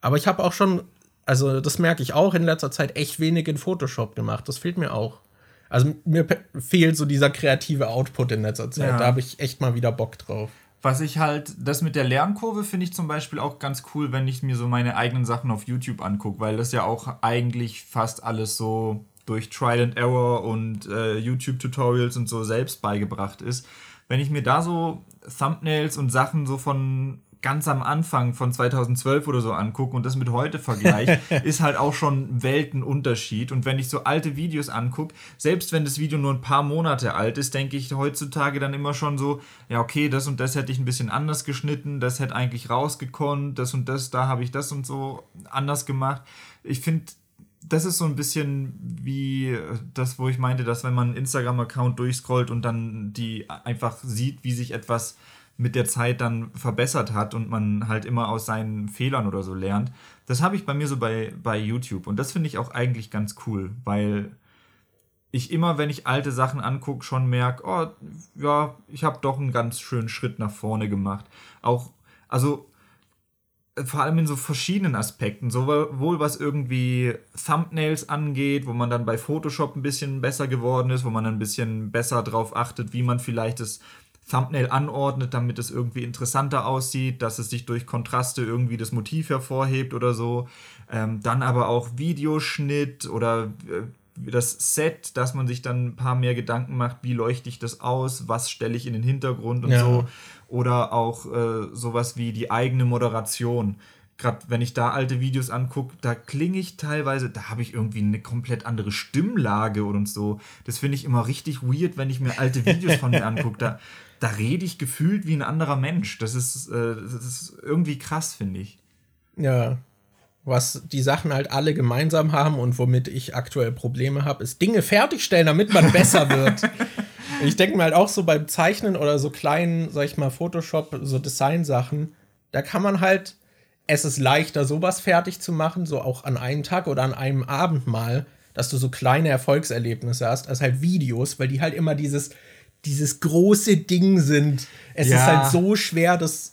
Aber ich habe auch schon, also das merke ich auch in letzter Zeit echt wenig in Photoshop gemacht. Das fehlt mir auch. Also mir fehlt so dieser kreative Output in letzter Zeit. Ja. Da habe ich echt mal wieder Bock drauf. Was ich halt, das mit der Lernkurve finde ich zum Beispiel auch ganz cool, wenn ich mir so meine eigenen Sachen auf YouTube angucke, weil das ja auch eigentlich fast alles so durch Trial and Error und äh, YouTube-Tutorials und so selbst beigebracht ist. Wenn ich mir da so Thumbnails und Sachen so von ganz am Anfang von 2012 oder so angucke und das mit heute vergleiche, (laughs) ist halt auch schon Weltenunterschied. Und wenn ich so alte Videos angucke, selbst wenn das Video nur ein paar Monate alt ist, denke ich heutzutage dann immer schon so, ja, okay, das und das hätte ich ein bisschen anders geschnitten, das hätte eigentlich rausgekonnt, das und das, da habe ich das und so anders gemacht. Ich finde, das ist so ein bisschen wie das, wo ich meinte, dass wenn man einen Instagram-Account durchscrollt und dann die einfach sieht, wie sich etwas mit der Zeit dann verbessert hat und man halt immer aus seinen Fehlern oder so lernt. Das habe ich bei mir so bei, bei YouTube und das finde ich auch eigentlich ganz cool, weil ich immer, wenn ich alte Sachen angucke, schon merke, oh, ja, ich habe doch einen ganz schönen Schritt nach vorne gemacht. Auch, also vor allem in so verschiedenen Aspekten, sowohl was irgendwie Thumbnails angeht, wo man dann bei Photoshop ein bisschen besser geworden ist, wo man ein bisschen besser drauf achtet, wie man vielleicht das Thumbnail anordnet, damit es irgendwie interessanter aussieht, dass es sich durch Kontraste irgendwie das Motiv hervorhebt oder so. Ähm, dann aber auch Videoschnitt oder äh, das Set, dass man sich dann ein paar mehr Gedanken macht, wie leuchte ich das aus, was stelle ich in den Hintergrund und ja. so. Oder auch äh, sowas wie die eigene Moderation gerade wenn ich da alte Videos angucke, da klinge ich teilweise, da habe ich irgendwie eine komplett andere Stimmlage und so. Das finde ich immer richtig weird, wenn ich mir alte Videos von mir (laughs) angucke. Da, da rede ich gefühlt wie ein anderer Mensch. Das ist, äh, das ist irgendwie krass, finde ich. Ja. Was die Sachen halt alle gemeinsam haben und womit ich aktuell Probleme habe, ist Dinge fertigstellen, damit man besser wird. (laughs) ich denke mir halt auch so beim Zeichnen oder so kleinen, sag ich mal, Photoshop, so Design-Sachen, da kann man halt, es ist leichter, sowas fertig zu machen, so auch an einem Tag oder an einem Abend mal, dass du so kleine Erfolgserlebnisse hast, als halt Videos, weil die halt immer dieses, dieses große Ding sind. Es ja. ist halt so schwer, das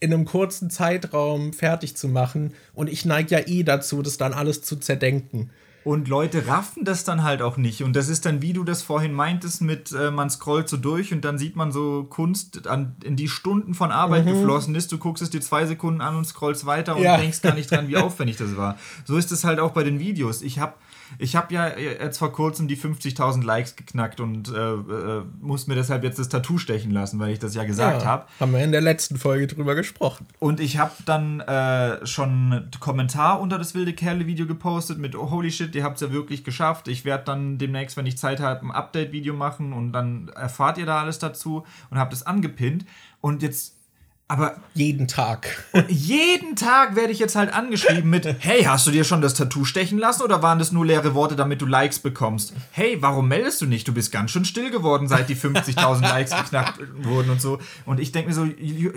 in einem kurzen Zeitraum fertig zu machen. Und ich neige ja eh dazu, das dann alles zu zerdenken. Und Leute raffen das dann halt auch nicht. Und das ist dann, wie du das vorhin meintest, mit äh, man scrollt so durch und dann sieht man so Kunst, an, in die Stunden von Arbeit mhm. geflossen ist. Du guckst es dir zwei Sekunden an und scrollst weiter und ja. denkst gar nicht dran, wie (laughs) aufwendig das war. So ist es halt auch bei den Videos. Ich habe ich habe ja jetzt vor kurzem die 50.000 Likes geknackt und äh, äh, muss mir deshalb jetzt das Tattoo stechen lassen, weil ich das ja gesagt ja, habe. Haben wir in der letzten Folge drüber gesprochen. Und ich habe dann äh, schon einen Kommentar unter das wilde Kerle-Video gepostet mit oh, Holy shit, ihr habt es ja wirklich geschafft. Ich werde dann demnächst, wenn ich Zeit habe, ein Update-Video machen und dann erfahrt ihr da alles dazu und habt es angepinnt. Und jetzt aber jeden Tag. jeden Tag werde ich jetzt halt angeschrieben mit: (laughs) Hey, hast du dir schon das Tattoo stechen lassen oder waren das nur leere Worte, damit du Likes bekommst? Hey, warum meldest du nicht? Du bist ganz schön still geworden, seit die 50.000 (laughs) Likes geknackt wurden und so. Und ich denke mir so: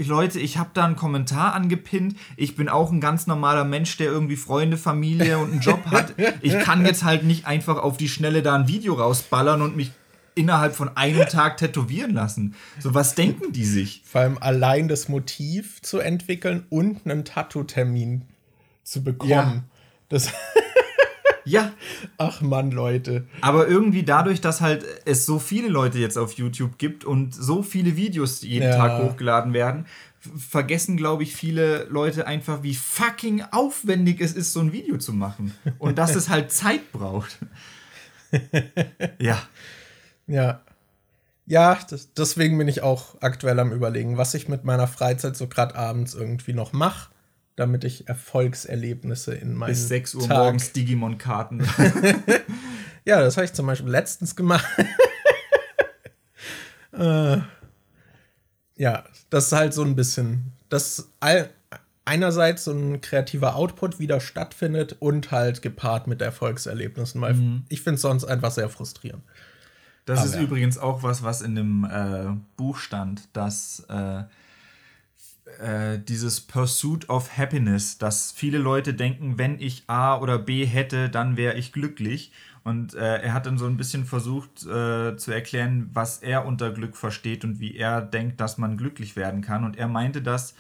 Leute, ich habe da einen Kommentar angepinnt. Ich bin auch ein ganz normaler Mensch, der irgendwie Freunde, Familie und einen Job hat. Ich kann jetzt halt nicht einfach auf die Schnelle da ein Video rausballern und mich innerhalb von einem Tag tätowieren lassen. So, was denken die sich? Vor allem allein das Motiv zu entwickeln und einen Tattoo-Termin zu bekommen. Ja. Das ja. (laughs) Ach man, Leute. Aber irgendwie dadurch, dass halt es so viele Leute jetzt auf YouTube gibt und so viele Videos jeden ja. Tag hochgeladen werden, vergessen, glaube ich, viele Leute einfach, wie fucking aufwendig es ist, so ein Video zu machen. Und dass es halt Zeit braucht. (laughs) ja. Ja. Ja, das, deswegen bin ich auch aktuell am Überlegen, was ich mit meiner Freizeit so gerade abends irgendwie noch mache, damit ich Erfolgserlebnisse in meinem Bis 6 Uhr Tag morgens Digimon-Karten. (laughs) ja, das habe ich zum Beispiel letztens gemacht. (laughs) äh, ja, das ist halt so ein bisschen, dass all, einerseits so ein kreativer Output wieder stattfindet und halt gepaart mit Erfolgserlebnissen, weil mhm. ich finde es sonst einfach sehr frustrierend. Das Aber ist ja. übrigens auch was, was in dem äh, Buch stand, dass äh, äh, dieses Pursuit of Happiness, dass viele Leute denken, wenn ich A oder B hätte, dann wäre ich glücklich. Und äh, er hat dann so ein bisschen versucht äh, zu erklären, was er unter Glück versteht und wie er denkt, dass man glücklich werden kann. Und er meinte, dass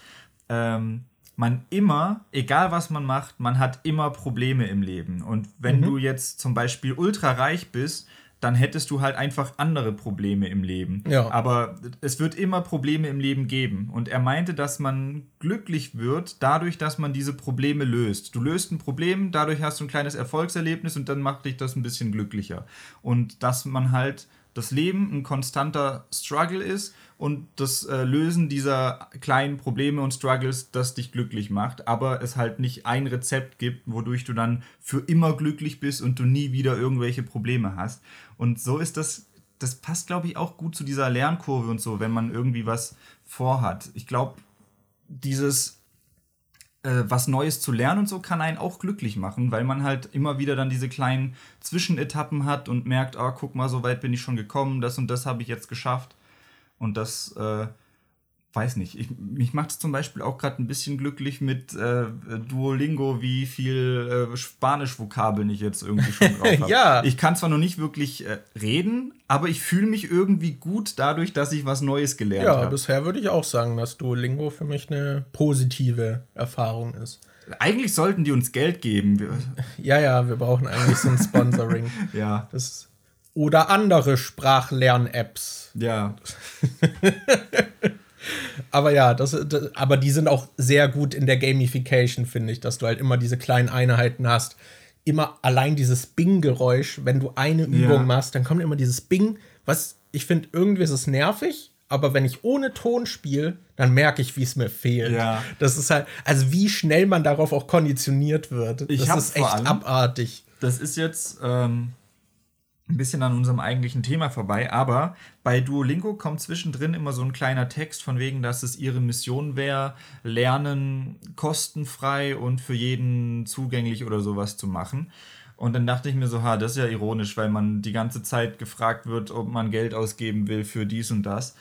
ähm, man immer, egal was man macht, man hat immer Probleme im Leben. Und wenn mhm. du jetzt zum Beispiel ultra reich bist, dann hättest du halt einfach andere Probleme im Leben. Ja. Aber es wird immer Probleme im Leben geben. Und er meinte, dass man glücklich wird dadurch, dass man diese Probleme löst. Du löst ein Problem, dadurch hast du ein kleines Erfolgserlebnis und dann macht dich das ein bisschen glücklicher. Und dass man halt das Leben ein konstanter Struggle ist und das äh, Lösen dieser kleinen Probleme und Struggles, das dich glücklich macht, aber es halt nicht ein Rezept gibt, wodurch du dann für immer glücklich bist und du nie wieder irgendwelche Probleme hast. Und so ist das, das passt, glaube ich, auch gut zu dieser Lernkurve und so, wenn man irgendwie was vorhat. Ich glaube, dieses äh, was Neues zu lernen und so kann einen auch glücklich machen, weil man halt immer wieder dann diese kleinen Zwischenetappen hat und merkt, ah, guck mal, so weit bin ich schon gekommen, das und das habe ich jetzt geschafft. Und das, äh, weiß nicht, ich, mich macht es zum Beispiel auch gerade ein bisschen glücklich mit äh, Duolingo, wie viel äh, Spanisch-Vokabeln ich jetzt irgendwie schon drauf (laughs) habe. Ja. Ich kann zwar noch nicht wirklich äh, reden, aber ich fühle mich irgendwie gut dadurch, dass ich was Neues gelernt Ja, habe. bisher würde ich auch sagen, dass Duolingo für mich eine positive Erfahrung ist. Eigentlich sollten die uns Geld geben. (laughs) Ja, ja, wir brauchen eigentlich so ein (laughs) Sponsoring. ja, Das oder andere Sprachlern-Apps. ja. (laughs) Aber ja, das, das, aber die sind auch sehr gut in der Gamification, finde ich, dass du halt immer diese kleinen Einheiten hast. Immer allein dieses Bing-Geräusch, wenn du eine Übung Ja. machst, dann kommt immer dieses Bing, was ich finde, irgendwie ist es nervig, aber wenn ich ohne Ton spiele, dann merke ich, wie es mir fehlt. Ja. Das ist halt, also wie schnell man darauf auch konditioniert wird. Ich das ist echt allem- abartig. Das ist jetzt ähm, ein bisschen an unserem eigentlichen Thema vorbei, aber bei Duolingo kommt zwischendrin immer so ein kleiner Text von wegen, dass es ihre Mission wäre, Lernen kostenfrei und für jeden zugänglich oder sowas zu machen. Und dann dachte ich mir so, ha, das ist ja ironisch, weil man die ganze Zeit gefragt wird, ob man Geld ausgeben will für dies und das.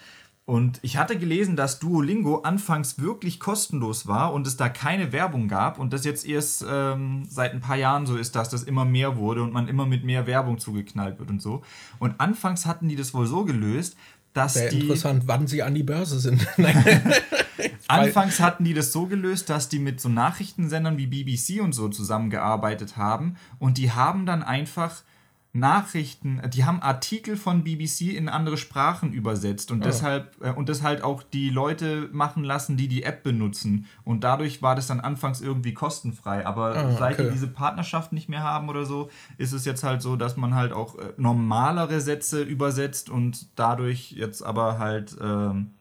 Und ich hatte gelesen, dass Duolingo anfangs wirklich kostenlos war und es da keine Werbung gab und das jetzt erst ähm, seit ein paar Jahren so ist, dass das immer mehr wurde und man immer mit mehr Werbung zugeknallt wird und so. Und anfangs hatten die das wohl so gelöst, dass Sehr die interessant, wann sie an die Börse sind. (laughs) (laughs) Anfangs hatten die das so gelöst, dass die mit so Nachrichtensendern wie BBC und so zusammengearbeitet haben und die haben dann einfach Nachrichten, die haben Artikel von BBC in andere Sprachen übersetzt und deshalb äh, und das halt auch die Leute machen lassen, die die App benutzen. Und dadurch war das dann anfangs irgendwie kostenfrei, aber Ah, seit die diese Partnerschaft nicht mehr haben oder so, ist es jetzt halt so, dass man halt auch äh, normalere Sätze übersetzt und dadurch jetzt aber halt ähm,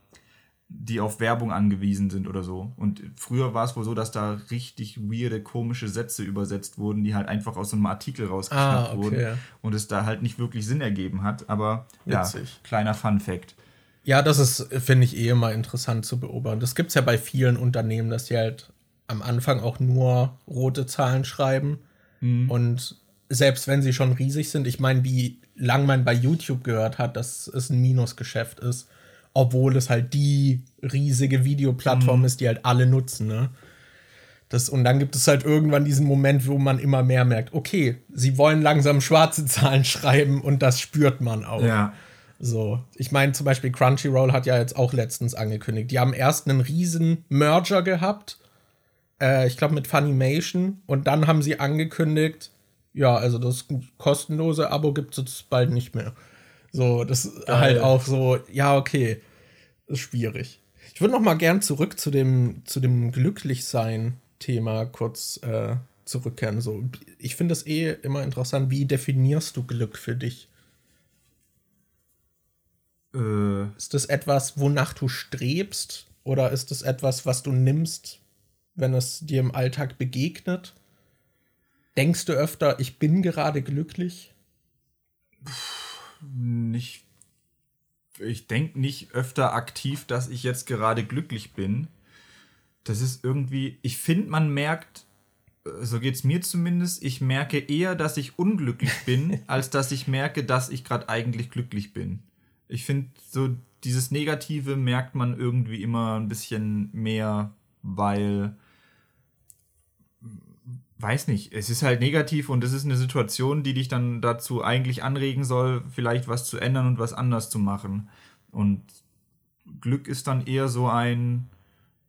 die auf Werbung angewiesen sind oder so. Und früher war es wohl so, dass da richtig weirde, komische Sätze übersetzt wurden, die halt einfach aus so einem Artikel rausgeschnappt Ah, okay. wurden und es da halt nicht wirklich Sinn ergeben hat. Aber ja, Witzig. kleiner Fun-Fact. Ja, das ist, finde ich, eh immer interessant zu beobachten. Das gibt es ja bei vielen Unternehmen, dass sie halt am Anfang auch nur rote Zahlen schreiben. Und selbst wenn sie schon riesig sind, ich meine, wie lang man bei YouTube gehört hat, dass es ein Minusgeschäft ist, obwohl es halt die riesige Videoplattform ist, die halt alle nutzen, ne? Das, und dann gibt es halt irgendwann diesen Moment, wo man immer mehr merkt, okay, sie wollen langsam schwarze (laughs) Zahlen schreiben und das spürt man auch. Ja. So, ich meine zum Beispiel Crunchyroll hat ja jetzt auch letztens angekündigt. Die haben erst einen riesen Merger gehabt, äh, ich glaube mit Funimation, und dann haben sie angekündigt, ja, also das kostenlose Abo gibt es jetzt bald nicht mehr. So, das ist halt auch so, ja, okay, ist schwierig. Ich würde noch mal gern zurück zu dem, zu dem Glücklichsein-Thema kurz äh, zurückkehren. So, ich finde das eh immer interessant, wie definierst du Glück für dich? Äh, Ist das etwas, wonach du strebst? Oder ist es etwas, was du nimmst, wenn es dir im Alltag begegnet? Denkst du öfter, ich bin gerade glücklich? Nicht. Ich denke nicht öfter aktiv, dass ich jetzt gerade glücklich bin. Das ist irgendwie. Ich finde, man merkt, äh, so geht es mir zumindest, ich merke eher, dass ich unglücklich bin, (laughs) als dass ich merke, dass ich gerade eigentlich glücklich bin. Ich finde, so dieses Negative merkt man irgendwie immer ein bisschen mehr, weil weiß nicht, es ist halt negativ und es ist eine Situation, die dich dann dazu eigentlich anregen soll, vielleicht was zu ändern und was anders zu machen. Und Glück ist dann eher so ein,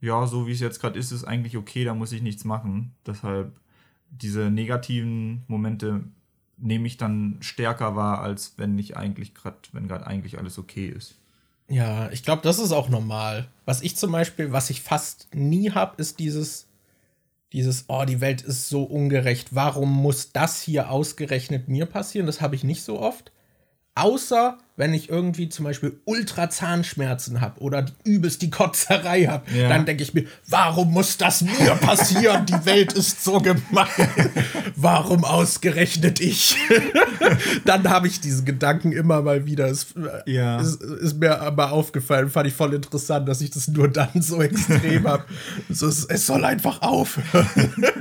ja, so wie es jetzt gerade ist, ist eigentlich okay, da muss ich nichts machen. Deshalb diese negativen Momente nehme ich dann stärker wahr, als wenn ich eigentlich gerade, wenn gerade eigentlich alles okay ist. Ja, ich glaube, das ist auch normal. Was ich zum Beispiel, was ich fast nie habe, ist dieses, dieses, oh, die Welt ist so ungerecht. Warum muss das hier ausgerechnet mir passieren? Das habe ich nicht so oft. Außer wenn ich irgendwie zum Beispiel ultra Zahnschmerzen habe oder übelst die Kotzerei habe, ja. dann denke ich mir, warum muss das mir passieren? die Welt ist so gemein. warum ausgerechnet ich? (laughs) dann habe ich diesen Gedanken immer mal wieder. Es ja. ist, ist, mir aber aufgefallen, fand ich voll interessant, dass ich das nur dann so extrem habe. So, es, es soll einfach aufhören. (laughs)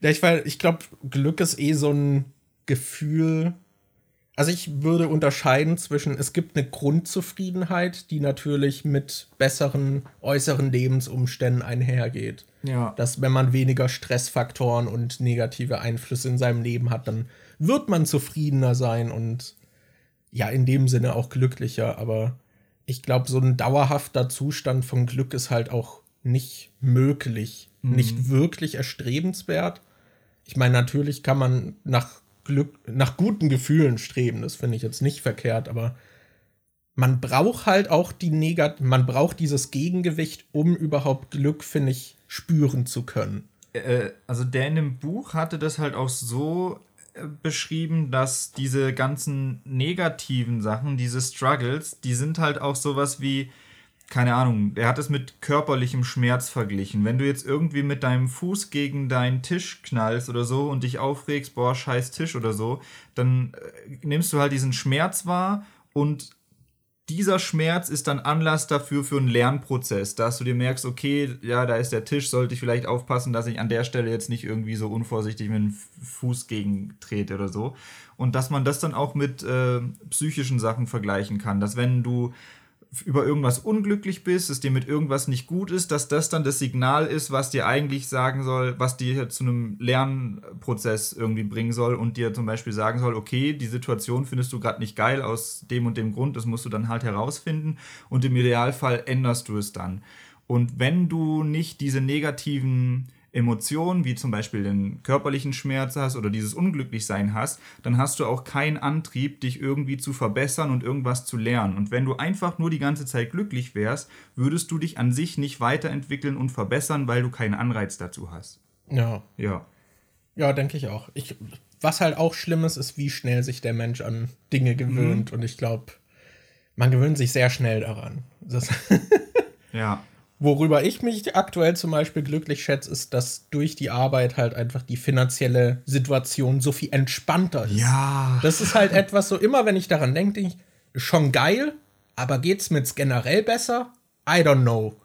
ja, ich, ich glaube, Glück ist eh so ein Gefühl also ich würde unterscheiden zwischen, es gibt eine Grundzufriedenheit, die natürlich mit besseren äußeren Lebensumständen einhergeht. Ja. Dass wenn man weniger Stressfaktoren und negative Einflüsse in seinem Leben hat, dann wird man zufriedener sein und ja, in dem Sinne auch glücklicher. Aber ich glaube, so ein dauerhafter Zustand von Glück ist halt auch nicht möglich, mhm. nicht wirklich erstrebenswert. Ich meine, natürlich kann man nach Glück, nach guten Gefühlen streben. Das finde ich jetzt nicht verkehrt, aber man braucht halt auch die Negat man braucht dieses Gegengewicht, um überhaupt Glück, finde ich, spüren zu können. Äh, also der in dem Buch hatte das halt auch so äh, beschrieben, dass diese ganzen negativen Sachen, diese Struggles, die sind halt auch sowas wie keine Ahnung, er hat es mit körperlichem Schmerz verglichen. Wenn du jetzt irgendwie mit deinem Fuß gegen deinen Tisch knallst oder so und dich aufregst, boah, scheiß Tisch oder so, dann äh, nimmst du halt diesen Schmerz wahr und dieser Schmerz ist dann Anlass dafür für einen Lernprozess, dass du dir merkst, okay, ja, da ist der Tisch, sollte ich vielleicht aufpassen, dass ich an der Stelle jetzt nicht irgendwie so unvorsichtig mit dem Fuß gegen trete oder so. Und dass man das dann auch mit äh, psychischen Sachen vergleichen kann, dass wenn du über irgendwas unglücklich bist, dass dir mit irgendwas nicht gut ist, dass das dann das Signal ist, was dir eigentlich sagen soll, was dir zu einem Lernprozess irgendwie bringen soll und dir zum Beispiel sagen soll, okay, die Situation findest du gerade nicht geil aus dem und dem Grund, das musst du dann halt herausfinden und im Idealfall änderst du es dann. Und wenn du nicht diese negativen Emotionen, wie zum Beispiel den körperlichen Schmerz hast oder dieses Unglücklichsein hast, dann hast du auch keinen Antrieb, dich irgendwie zu verbessern und irgendwas zu lernen. Und wenn du einfach nur die ganze Zeit glücklich wärst, würdest du dich an sich nicht weiterentwickeln und verbessern, weil du keinen Anreiz dazu hast. Ja. Ja. Ja, denke ich auch. Ich, was halt auch schlimm ist, ist, wie schnell sich der Mensch an Dinge gewöhnt. Mhm. Und ich glaube, man gewöhnt sich sehr schnell daran. ja. Worüber ich mich aktuell zum Beispiel glücklich schätze, ist, dass durch die Arbeit halt einfach die finanzielle Situation so viel entspannter ist. Ja. Das ist halt etwas so, immer wenn ich daran denke, denke ich, schon geil, aber geht's mir's generell besser? I don't know.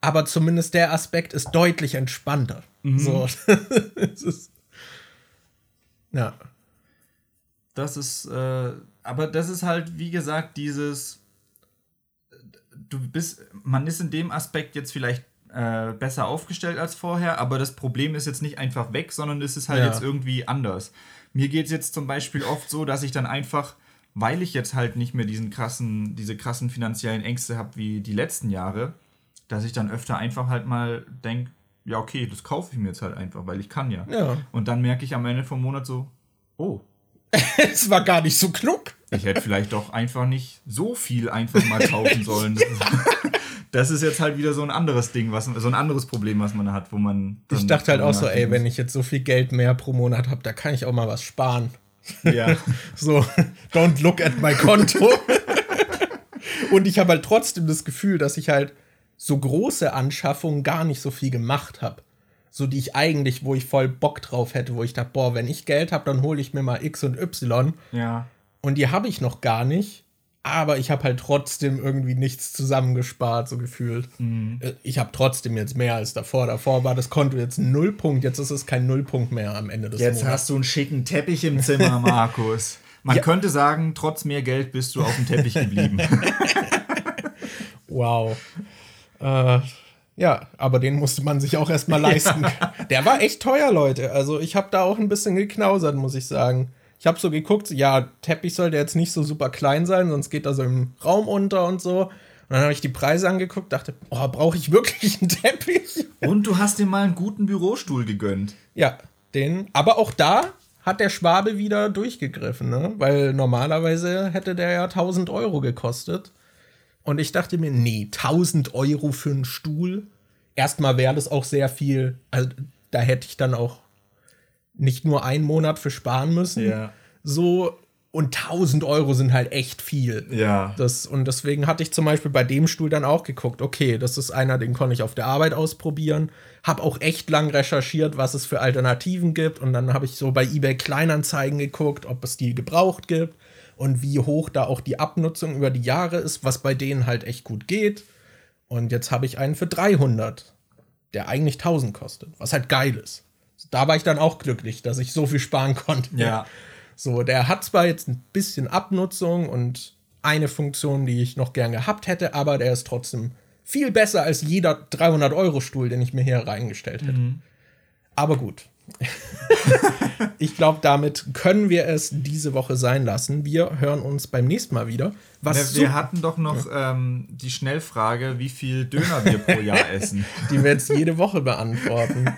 Aber zumindest der Aspekt ist deutlich entspannter. Mhm. So. (laughs) ist, ja. Das ist, äh, aber das ist halt, wie gesagt, dieses du bist, man ist in dem Aspekt jetzt vielleicht äh, besser aufgestellt als vorher, aber das Problem ist jetzt nicht einfach weg, sondern es ist halt ja. jetzt irgendwie anders. Mir geht es jetzt zum Beispiel oft so, dass ich dann einfach, weil ich jetzt halt nicht mehr diesen krassen, diese krassen finanziellen Ängste habe wie die letzten Jahre, dass ich dann öfter einfach halt mal denke, ja, okay, das kaufe ich mir jetzt halt einfach, weil ich kann ja. ja. Und dann merke ich am Ende vom Monat so, oh. (laughs) es war gar nicht so klug. Ich hätte vielleicht doch einfach nicht so viel einfach mal kaufen sollen. (laughs) Das ist jetzt halt wieder so ein anderes Ding, was, so ein anderes Problem, was man hat, wo man. Ich dachte halt auch so, ey, wenn ich jetzt so viel Geld mehr pro Monat habe, da kann ich auch mal was sparen. Ja. (laughs) so, don't look at my Konto. (laughs) Und ich habe halt trotzdem das Gefühl, dass ich halt so große Anschaffungen gar nicht so viel gemacht habe. So die ich eigentlich, wo ich voll Bock drauf hätte, wo ich dachte, boah, wenn ich Geld habe, dann hole ich mir mal X und Y. Ja. Und die habe ich noch gar nicht. Aber ich habe halt trotzdem irgendwie nichts zusammengespart, so gefühlt. Mhm. Äh, ich habe trotzdem jetzt mehr als davor. Davor war das Konto jetzt ein Nullpunkt, jetzt ist es kein Nullpunkt mehr am Ende des Jetzt Monats. hast du einen schicken Teppich im Zimmer, (laughs) Markus. Man ja. könnte sagen, trotz mehr Geld bist du auf dem Teppich geblieben. (laughs) wow. Äh, ja, aber den musste man sich auch erstmal leisten. (laughs) Ja. Der war echt teuer, Leute. Also ich habe da auch ein bisschen geknausert, muss ich sagen. Ich habe so geguckt, ja, Teppich sollte jetzt nicht so super klein sein, sonst geht er so im Raum unter und so. Und dann habe ich die Preise angeguckt, dachte, oh, brauche ich wirklich einen Teppich? (laughs) Und du hast dir mal einen guten Bürostuhl gegönnt. Ja, den. Aber auch da hat der Schwabe wieder durchgegriffen, ne? Weil normalerweise hätte der ja 1000 Euro gekostet. Und ich dachte mir, nee, 1000 Euro für einen Stuhl. Erstmal wäre das auch sehr viel. Also da hätte ich dann auch nicht nur einen Monat für sparen müssen. Ja. So, und 1000 Euro sind halt echt viel. Ja. Das, und deswegen hatte ich zum Beispiel bei dem Stuhl dann auch geguckt, okay, das ist einer, den konnte ich auf der Arbeit ausprobieren. Hab auch echt lang recherchiert, was es für Alternativen gibt. Und dann habe ich so bei eBay Kleinanzeigen geguckt, ob es die gebraucht gibt und wie hoch da auch die Abnutzung über die Jahre ist, was bei denen halt echt gut geht. Und jetzt habe ich einen für 300, der eigentlich 1000 kostet, was halt geil ist. Da war ich dann auch glücklich, dass ich so viel sparen konnte. Ja. So, der hat zwar jetzt ein bisschen Abnutzung und eine Funktion, die ich noch gern gehabt hätte, aber der ist trotzdem viel besser als jeder 300-Euro-Stuhl, den ich mir hier reingestellt hätte. Aber gut. (laughs) ich glaube, damit können wir es diese Woche sein lassen. Wir hören uns beim nächsten Mal wieder. Was Wir, wir hatten doch noch ähm, die Schnellfrage, wie viel Döner wir pro Jahr (laughs) essen. die wir jetzt jede Woche beantworten.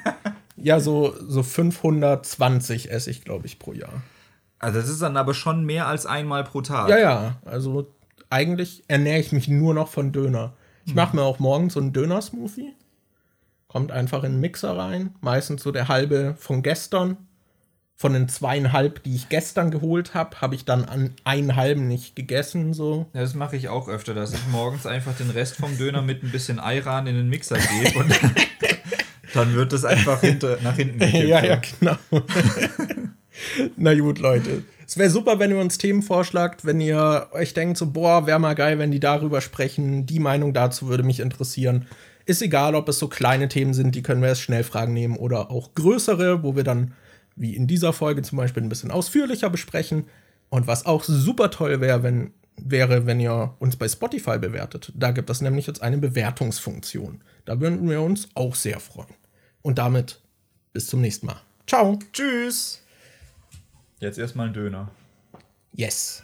Ja, so, so 520 esse ich, glaube ich, pro Jahr. Also das ist dann aber schon mehr als einmal pro Tag. Ja, ja. Also eigentlich ernähre ich mich nur noch von Döner. Ich mache mir auch morgens so einen Döner-Smoothie. Kommt einfach in den Mixer rein. Meistens so der halbe von gestern. Von den zweieinhalb, die ich gestern geholt habe, habe ich dann an einen halben nicht gegessen. So. Ja, das mache ich auch öfter, dass ich morgens einfach den Rest vom Döner mit ein bisschen Eiran in den Mixer gebe und (laughs) dann wird das einfach hinter, (laughs) nach hinten gekippt. Ja, ja, genau. (laughs) Na gut, Leute. Es wäre super, wenn ihr uns Themen vorschlagt, wenn ihr euch denkt, so, boah, wäre mal geil, wenn die darüber sprechen. Die Meinung dazu würde mich interessieren. Ist egal, ob es so kleine Themen sind, die können wir als Schnellfragen nehmen oder auch größere, wo wir dann, wie in dieser Folge zum Beispiel, ein bisschen ausführlicher besprechen. Und was auch super toll wäre, wenn, wäre, wenn ihr uns bei Spotify bewertet. Da gibt es nämlich jetzt eine Bewertungsfunktion. Da würden wir uns auch sehr freuen. Und damit bis zum nächsten Mal. Ciao. Tschüss. Jetzt erstmal ein Döner. Yes.